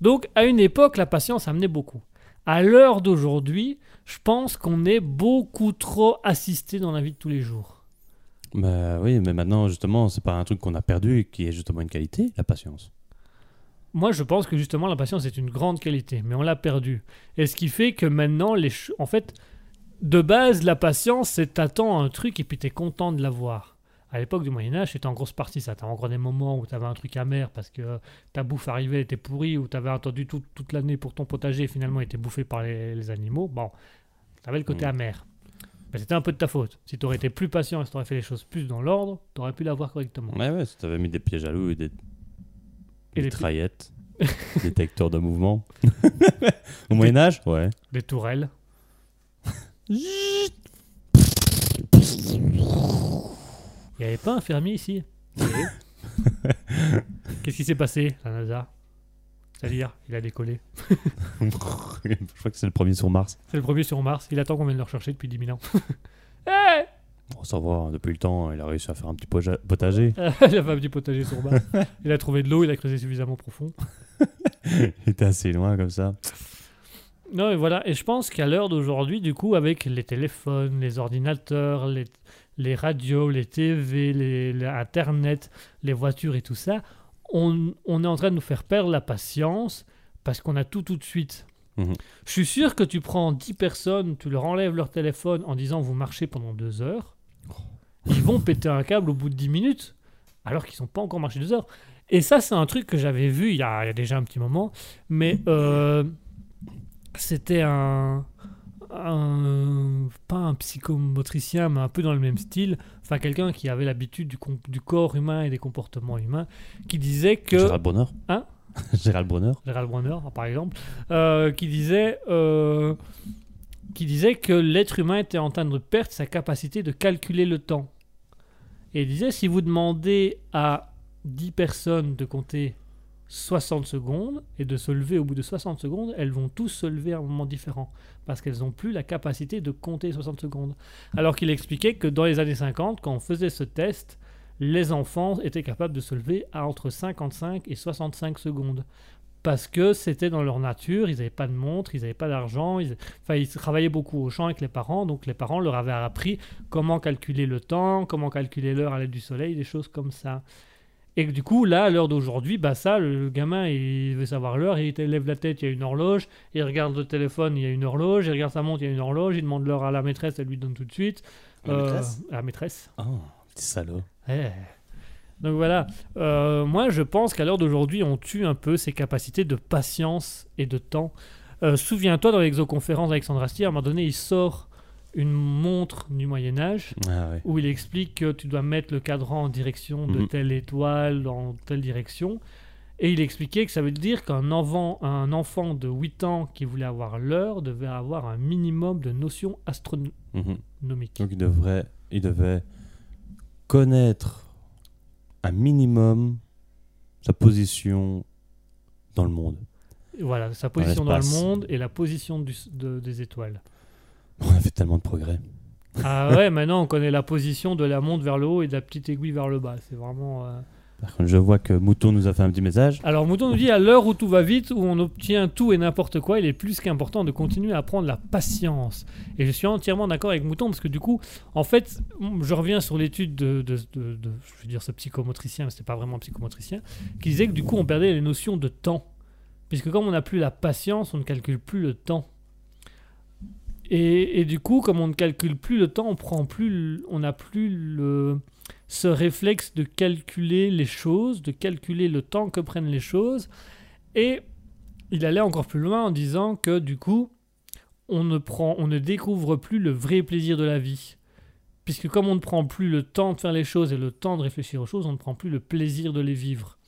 Donc, à une époque, la patience amenait beaucoup. À l'heure d'aujourd'hui, je pense qu'on est beaucoup trop assisté dans la vie de tous les jours. Bah oui, mais maintenant, justement, c'est pas un truc qu'on a perdu et qui est justement une qualité, la patience. Moi, je pense que justement, la patience est une grande qualité, mais on l'a perdue. Et ce qui fait que maintenant, les en fait, de base, la patience, c'est t'attends un truc et puis t'es content de l'avoir. À l'époque du Moyen-Âge, c'était en grosse partie ça. T'avais encore des moments où t'avais un truc amer parce que ta bouffe arrivait, elle était pourrie, ou t'avais attendu tout- toute l'année pour ton potager et finalement était bouffé par les, les animaux. Bon, t'avais le côté Mm. amer. Mais c'était un peu de ta faute. Si t'aurais été plus patient et si t'aurais fait les choses plus dans l'ordre, t'aurais pu l'avoir correctement. Ouais, ouais, si t'avais mis des pièges à loup et des, Et des des traillettes, détecteurs de mouvement. Au Moyen-Âge Ouais. Des tourelles. Il n'y avait pas un fermier ici Qu'est-ce qui s'est passé, la NASA? C'est-à-dire, il a décollé. Je crois que c'est le premier sur Mars. C'est le premier sur Mars. Il attend qu'on vienne le rechercher depuis 10 000 ans. Eh Bon, ça va, depuis le temps, il a réussi à faire un petit potager. il a fait un petit potager sur Mars. Il a trouvé de l'eau, il a creusé suffisamment profond. il était assez loin comme ça. Non, et voilà. Et je pense qu'à l'heure d'aujourd'hui, du coup, avec les téléphones, les ordinateurs, les, les radios, les TV, les, les voitures et tout ça, on, on est en train de nous faire perdre la patience parce qu'on a tout tout de suite. Mhm. Je suis sûr que tu prends 10 personnes, tu leur enlèves leur téléphone en disant vous marchez pendant deux heures, ils vont péter un câble au bout de 10 minutes, alors qu'ils sont pas encore marché deux heures. Et ça, c'est un truc que j'avais vu il y, a, il y a déjà un petit moment, mais euh, c'était un, un- pas un psychomotricien, mais un peu dans le même style, enfin quelqu'un qui avait l'habitude du, corps humain et des comportements humains, qui disait que... Gérald Bronner Hein? Gérald Bronner Gérald Bronner, par exemple, euh, qui disait, euh, qui disait que l'être humain était en train de perdre sa capacité de calculer le temps. Et il disait, si vous demandez à 10 personnes de compter 60 secondes et de se lever au bout de 60 secondes, elles vont tous se lever à un moment différent parce qu'elles n'ont plus la capacité de compter 60 secondes. Alors qu'il expliquait que dans les années 50, quand on faisait ce test, les enfants étaient capables de se lever à entre 55 et 65 secondes. Parce que c'était dans leur nature, ils n'avaient pas de montre, ils n'avaient pas d'argent, ils... Enfin, ils travaillaient beaucoup au champ avec les parents, donc les parents leur avaient appris comment calculer le temps, comment calculer l'heure à l'aide du soleil, des choses comme ça. Et que du coup, là, à l'heure d'aujourd'hui, bah ça, le, le gamin, il veut savoir l'heure, il lève la tête, il y a une horloge, il regarde le téléphone, il y a une horloge, il regarde sa montre, il y a une horloge, il demande l'heure à la maîtresse, elle lui donne tout de suite. La Euh, maîtresse à la maîtresse. Oh, petit salaud. Eh. Donc voilà, Euh, moi je pense qu'à l'heure d'aujourd'hui, on tue un peu ses capacités de patience et de temps. Euh, Souviens-toi, dans l'exoconférence d'Alexandre Astier, à un moment donné, il sort une montre du Moyen-Âge Ah ouais. où il explique que tu dois mettre le cadran en direction de Mhm. telle étoile, dans telle direction. Et il expliquait que ça veut dire qu'un enfant, un enfant de 8 ans qui voulait avoir l'heure devait avoir un minimum de notions astronomiques. Mhm. Donc il devrait, il devait connaître un minimum sa position dans le monde. Voilà, sa position dans le monde et la position du- de- des étoiles. On a fait tellement de progrès. Ah ouais, maintenant on connaît la position de la montre vers le haut et de la petite aiguille vers le bas. C'est vraiment. euh, Par contre, je vois que Mouton nous a fait un petit message. Alors Mouton nous dit à l'heure où tout va vite, où on obtient tout et n'importe quoi, il est plus qu'important de continuer à apprendre la patience. Et je suis entièrement d'accord avec Mouton parce que du coup, en fait, je reviens sur l'étude de, de- de- de- je veux dire ce psychomotricien, mais c'était pas vraiment un psychomotricien, qui disait que du coup on perdait les notions de temps, puisque comme on n'a plus la patience, on ne calcule plus le temps. Et, du coup, comme on ne calcule plus le temps, on prend plus, on n'a plus le, ce réflexe de calculer les choses, de calculer le temps que prennent les choses. Et il allait encore plus loin en disant que du coup, on ne, prend, on ne découvre plus le vrai plaisir de la vie. Puisque comme on ne prend plus le temps de faire les choses et le temps de réfléchir aux choses, on ne prend plus le plaisir de les vivre.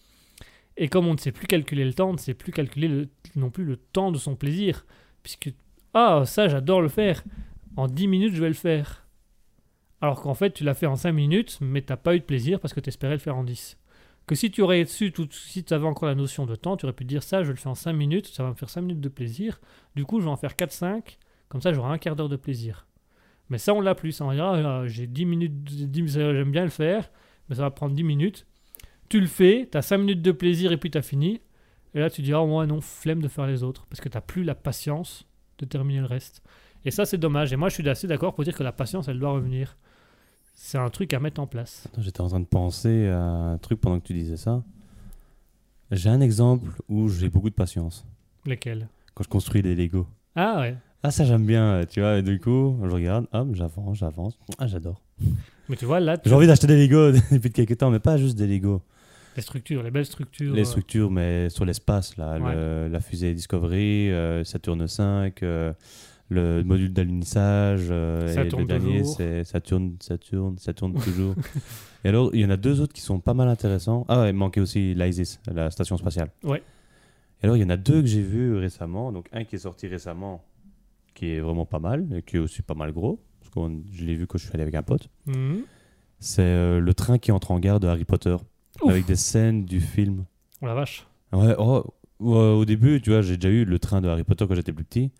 Et comme on ne sait plus calculer le temps, on ne sait plus calculer le- non plus le temps de son plaisir. Puisque, ah, ça j'adore le faire. En 10 minutes, je vais le faire. Alors qu'en fait, tu l'as fait en 5 minutes, mais t'as pas eu de plaisir parce que tu espérais le faire en 10. Que si tu aurais su, tout, si tu avais encore la notion de temps, tu aurais pu dire ça, je le fais en 5 minutes, ça va me faire 5 minutes de plaisir. Du coup, je vais en faire 4-5, comme ça j'aurai un quart d'heure de plaisir. Mais ça, on l'a plus. On va dire, ah, j'ai 10 minutes, 10 j'aime bien le faire, mais ça va prendre 10 minutes. Tu le fais, tu as 5 minutes de plaisir et puis tu as fini. Et là, tu dis, oh, moi non, flemme de faire les autres, parce que tu plus la patience de terminer le reste. Et ça, c'est dommage. Et moi, je suis assez d'accord pour dire que la patience, elle doit revenir. C'est un truc à mettre en place. J'étais en train de penser à un truc pendant que tu disais ça. J'ai un exemple où j'ai beaucoup de patience. Lesquels Quand je construis des Lego. Ah ouais. Ah, ça j'aime bien, tu vois. Et du coup, je regarde, hop, j'avance, j'avance. Ah, j'adore. Mais tu vois, là, tu- J'ai envie d'acheter des Lego depuis quelques temps, mais pas juste des Lego. Les structures, les belles structures. Les euh, structures, mais sur l'espace, là. Ouais. le- la fusée Discovery, euh, Saturne 5, euh, le module d'alunissage. euh, et le dernier, c'est Saturne, Saturne, Saturne toujours. et alors, il y en a deux autres qui sont pas mal intéressants. Ah il manquait aussi l'ISIS, la station spatiale. Ouais. Et alors, il y en a deux que j'ai vus récemment. Donc, un qui est sorti récemment, qui est vraiment pas mal, et qui est aussi pas mal gros. Parce que je l'ai vu quand je suis allé avec un pote. mhm. C'est le train qui entre en gare de Harry Potter. Ouf. Avec des scènes du film. Oh la vache. Ouais, oh, ouais, au début, tu vois, j'ai déjà eu le train de Harry Potter quand j'étais plus petit.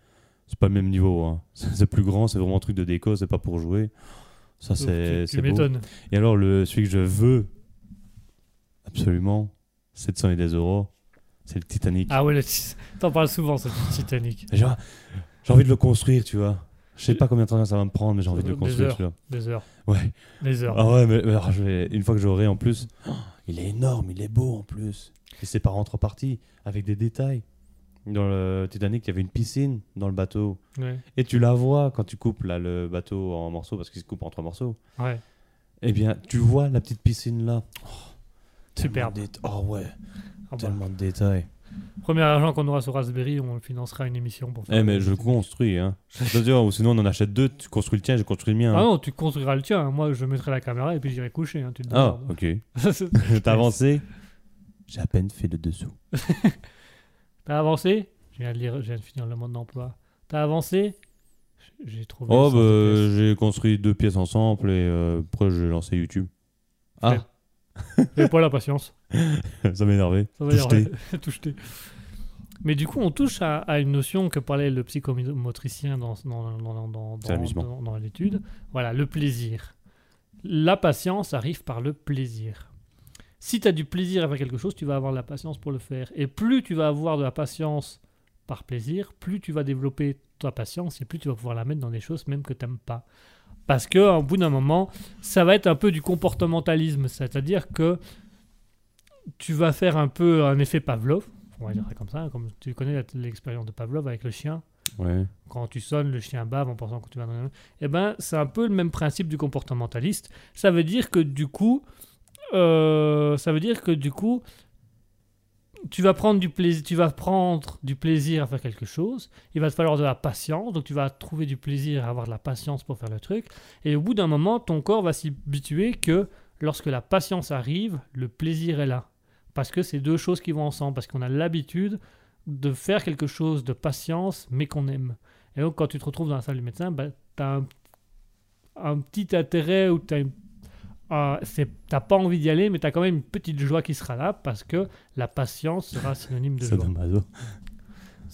C'est pas le même niveau. Hein. C'est plus grand, c'est vraiment un truc de déco, c'est pas pour jouer. Ça, c'est tu, tu beau. Et alors, le, celui que je veux, absolument, 700 et des euros, C'est le Titanic. Ah ouais, t'en parles souvent, ce Titanic. J'ai envie de le construire, tu vois. Je sais pas combien de temps ça va me prendre, mais j'ai envie de le Des construire, heures. celui-là. Des heures. Ouais. Des heures. Ah ouais, mais, alors, je vais- une fois que j'aurai en plus, il est énorme, il est beau en plus. Et c'est par entre parties, avec des détails. Dans le Titanic, il y avait une piscine dans le bateau. Ouais. Et tu la vois quand tu coupes là, le bateau en morceaux, parce qu'il se coupe en trois morceaux. ouais. Eh bien, tu vois la petite piscine là. Oh, Superbe. Oh ouais, Ah bah, tellement de détails. Premier argent qu'on aura sur Raspberry, on financera une émission pour faire. Eh, mais je le construis, hein. C'est-à-dire, ou sinon on en achète deux, tu construis le tien, je construis le mien. Ah hein. non, tu construiras le tien. hein. Moi, je mettrai la caméra et puis j'irai coucher. hein, tu te Ah, démerdes. ok. T'as avancé J'ai à peine fait le dessous. T'as avancé je viens, de lire, je viens de finir le mode d'emploi. T'as avancé J'ai trouvé. Oh, le sens bah, j'ai construit deux pièces ensemble et euh, après j'ai lancé YouTube. Ah, J'avais pas la patience. Ça m'énervait. Ça jeté. Mais du coup, on touche à, à une notion que parlait le psychomotricien dans, dans, dans- dans l'étude. Voilà, le plaisir. La patience arrive par le plaisir. Si tu as du plaisir à faire quelque chose, tu vas avoir de la patience pour le faire. Et plus tu vas avoir de la patience par plaisir, plus tu vas développer ta patience et plus tu vas pouvoir la mettre dans des choses même que tu n'aimes pas. Parce que au bout d'un moment, ça va être un peu du comportementalisme, c'est-à-dire que tu vas faire un peu un effet Pavlov, on va dire ça comme ça, comme tu connais l'expérience de Pavlov avec le chien. Ouais. Quand tu sonnes, le chien bave en pensant que tu vas dans Eh ben, c'est un peu le même principe du comportementaliste. Ça veut dire que du coup, euh, ça veut dire que du coup, tu vas prendre du plaisir, tu vas prendre du plaisir à faire quelque chose. Il va te falloir de la patience, donc tu vas trouver du plaisir à avoir de la patience pour faire le truc. Et au bout d'un moment, ton corps va s'y habituer que lorsque la patience arrive, le plaisir est là. Parce que c'est deux choses qui vont ensemble, parce qu'on a l'habitude de faire quelque chose de patience, mais qu'on aime. Et donc, quand tu te retrouves dans la salle du médecin, bah, tu as un, un petit intérêt ou tu n'as pas envie d'y aller, mais tu as quand même une petite joie qui sera là parce que la patience sera synonyme de joie.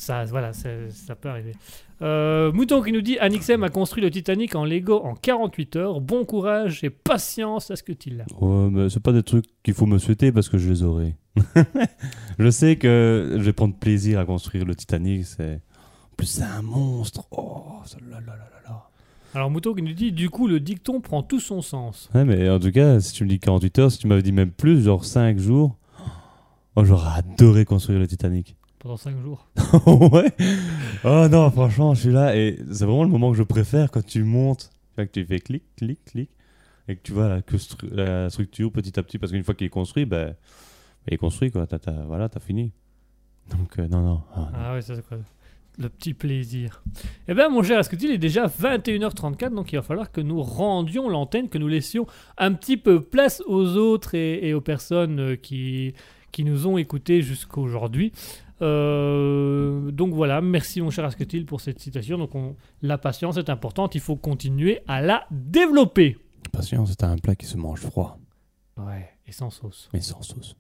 Ça, voilà, ça peut arriver. Euh, Mouton qui nous dit Anixem a construit le Titanic en Lego en 48 heures. Bon courage et patience à ce que tu l'as. Ouais, mais c'est pas des trucs qu'il faut me souhaiter parce que je les aurai. je sais que je vais prendre plaisir à construire le Titanic. C'est... En plus, c'est un monstre. Oh, ça, là, là, là, là, là. Alors Mouton qui nous dit Du coup, le dicton prend tout son sens. Ouais, mais en tout cas, si tu me dis 48 heures, si tu m'avais dit même plus, genre 5 jours, oh, j'aurais adoré construire le Titanic. Pendant 5 jours. ouais. Oh non, franchement, je suis là et c'est vraiment le moment que je préfère quand tu montes, que tu fais clic, clic, clic, et que tu vois la, que stru- la structure petit à petit, parce qu'une fois qu'il est construit, ben, il est construit, quoi. T'as, t'as- voilà, t'as fini. Donc, euh, non, non. ah, non. Ah ouais, ça c'est quoi Le petit plaisir. Eh bien, mon cher Ascutil, il est déjà 21h34, donc il va falloir que nous rendions l'antenne, que nous laissions un petit peu place aux autres et, et aux personnes euh, qui, qui nous ont écoutés jusqu'à aujourd'hui. Euh, donc voilà, merci mon cher Ascutil pour cette citation. Donc on- la patience est importante, il faut continuer à la développer. Patience, c'est un plat qui se mange froid, Ouais, et sans sauce. mais sans sauce.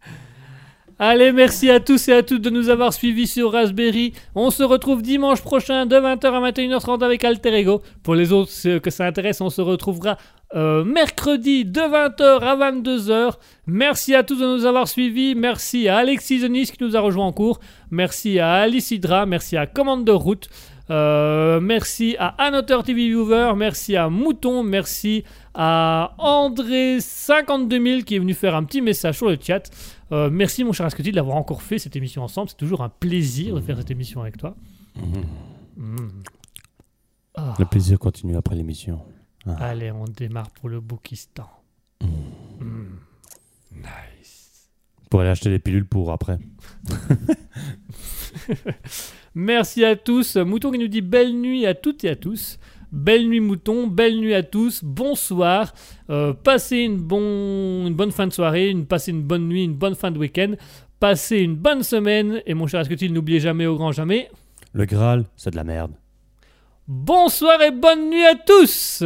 Allez, merci à tous et à toutes de nous avoir suivis sur Raspberry. On se retrouve dimanche prochain de 20h à 21h30 avec Alter Ego. Pour les autres que ça intéresse, on se retrouvera euh, mercredi de 20h à 22h. Merci à tous de nous avoir suivis. Merci à Alexis Zenis qui nous a rejoint en cours. Merci à Alice Hydra. Merci à Commande de route. Euh, merci à Annoteur TV Viewer. Merci à Mouton. Merci à André52000 qui est venu faire un petit message sur le chat. Euh, merci mon cher Ascuti d'avoir encore fait cette émission ensemble. C'est toujours un plaisir de faire cette émission avec toi. Mm. Ah. Le plaisir continue après l'émission. Allez, on démarre pour le Boukistan. Mm. Nice. Pour aller acheter des pilules pour après. Merci à tous. Mouton qui nous dit belle nuit à toutes et à tous. Belle nuit Mouton, belle nuit à tous, bonsoir. Euh, passez une, bon- une bonne fin de soirée, une, passez une bonne nuit, une bonne fin de week-end. Passez une bonne semaine. Et mon cher Ascutil, n'oubliez jamais au grand jamais? Le Graal, c'est de la merde. Bonsoir et bonne nuit à tous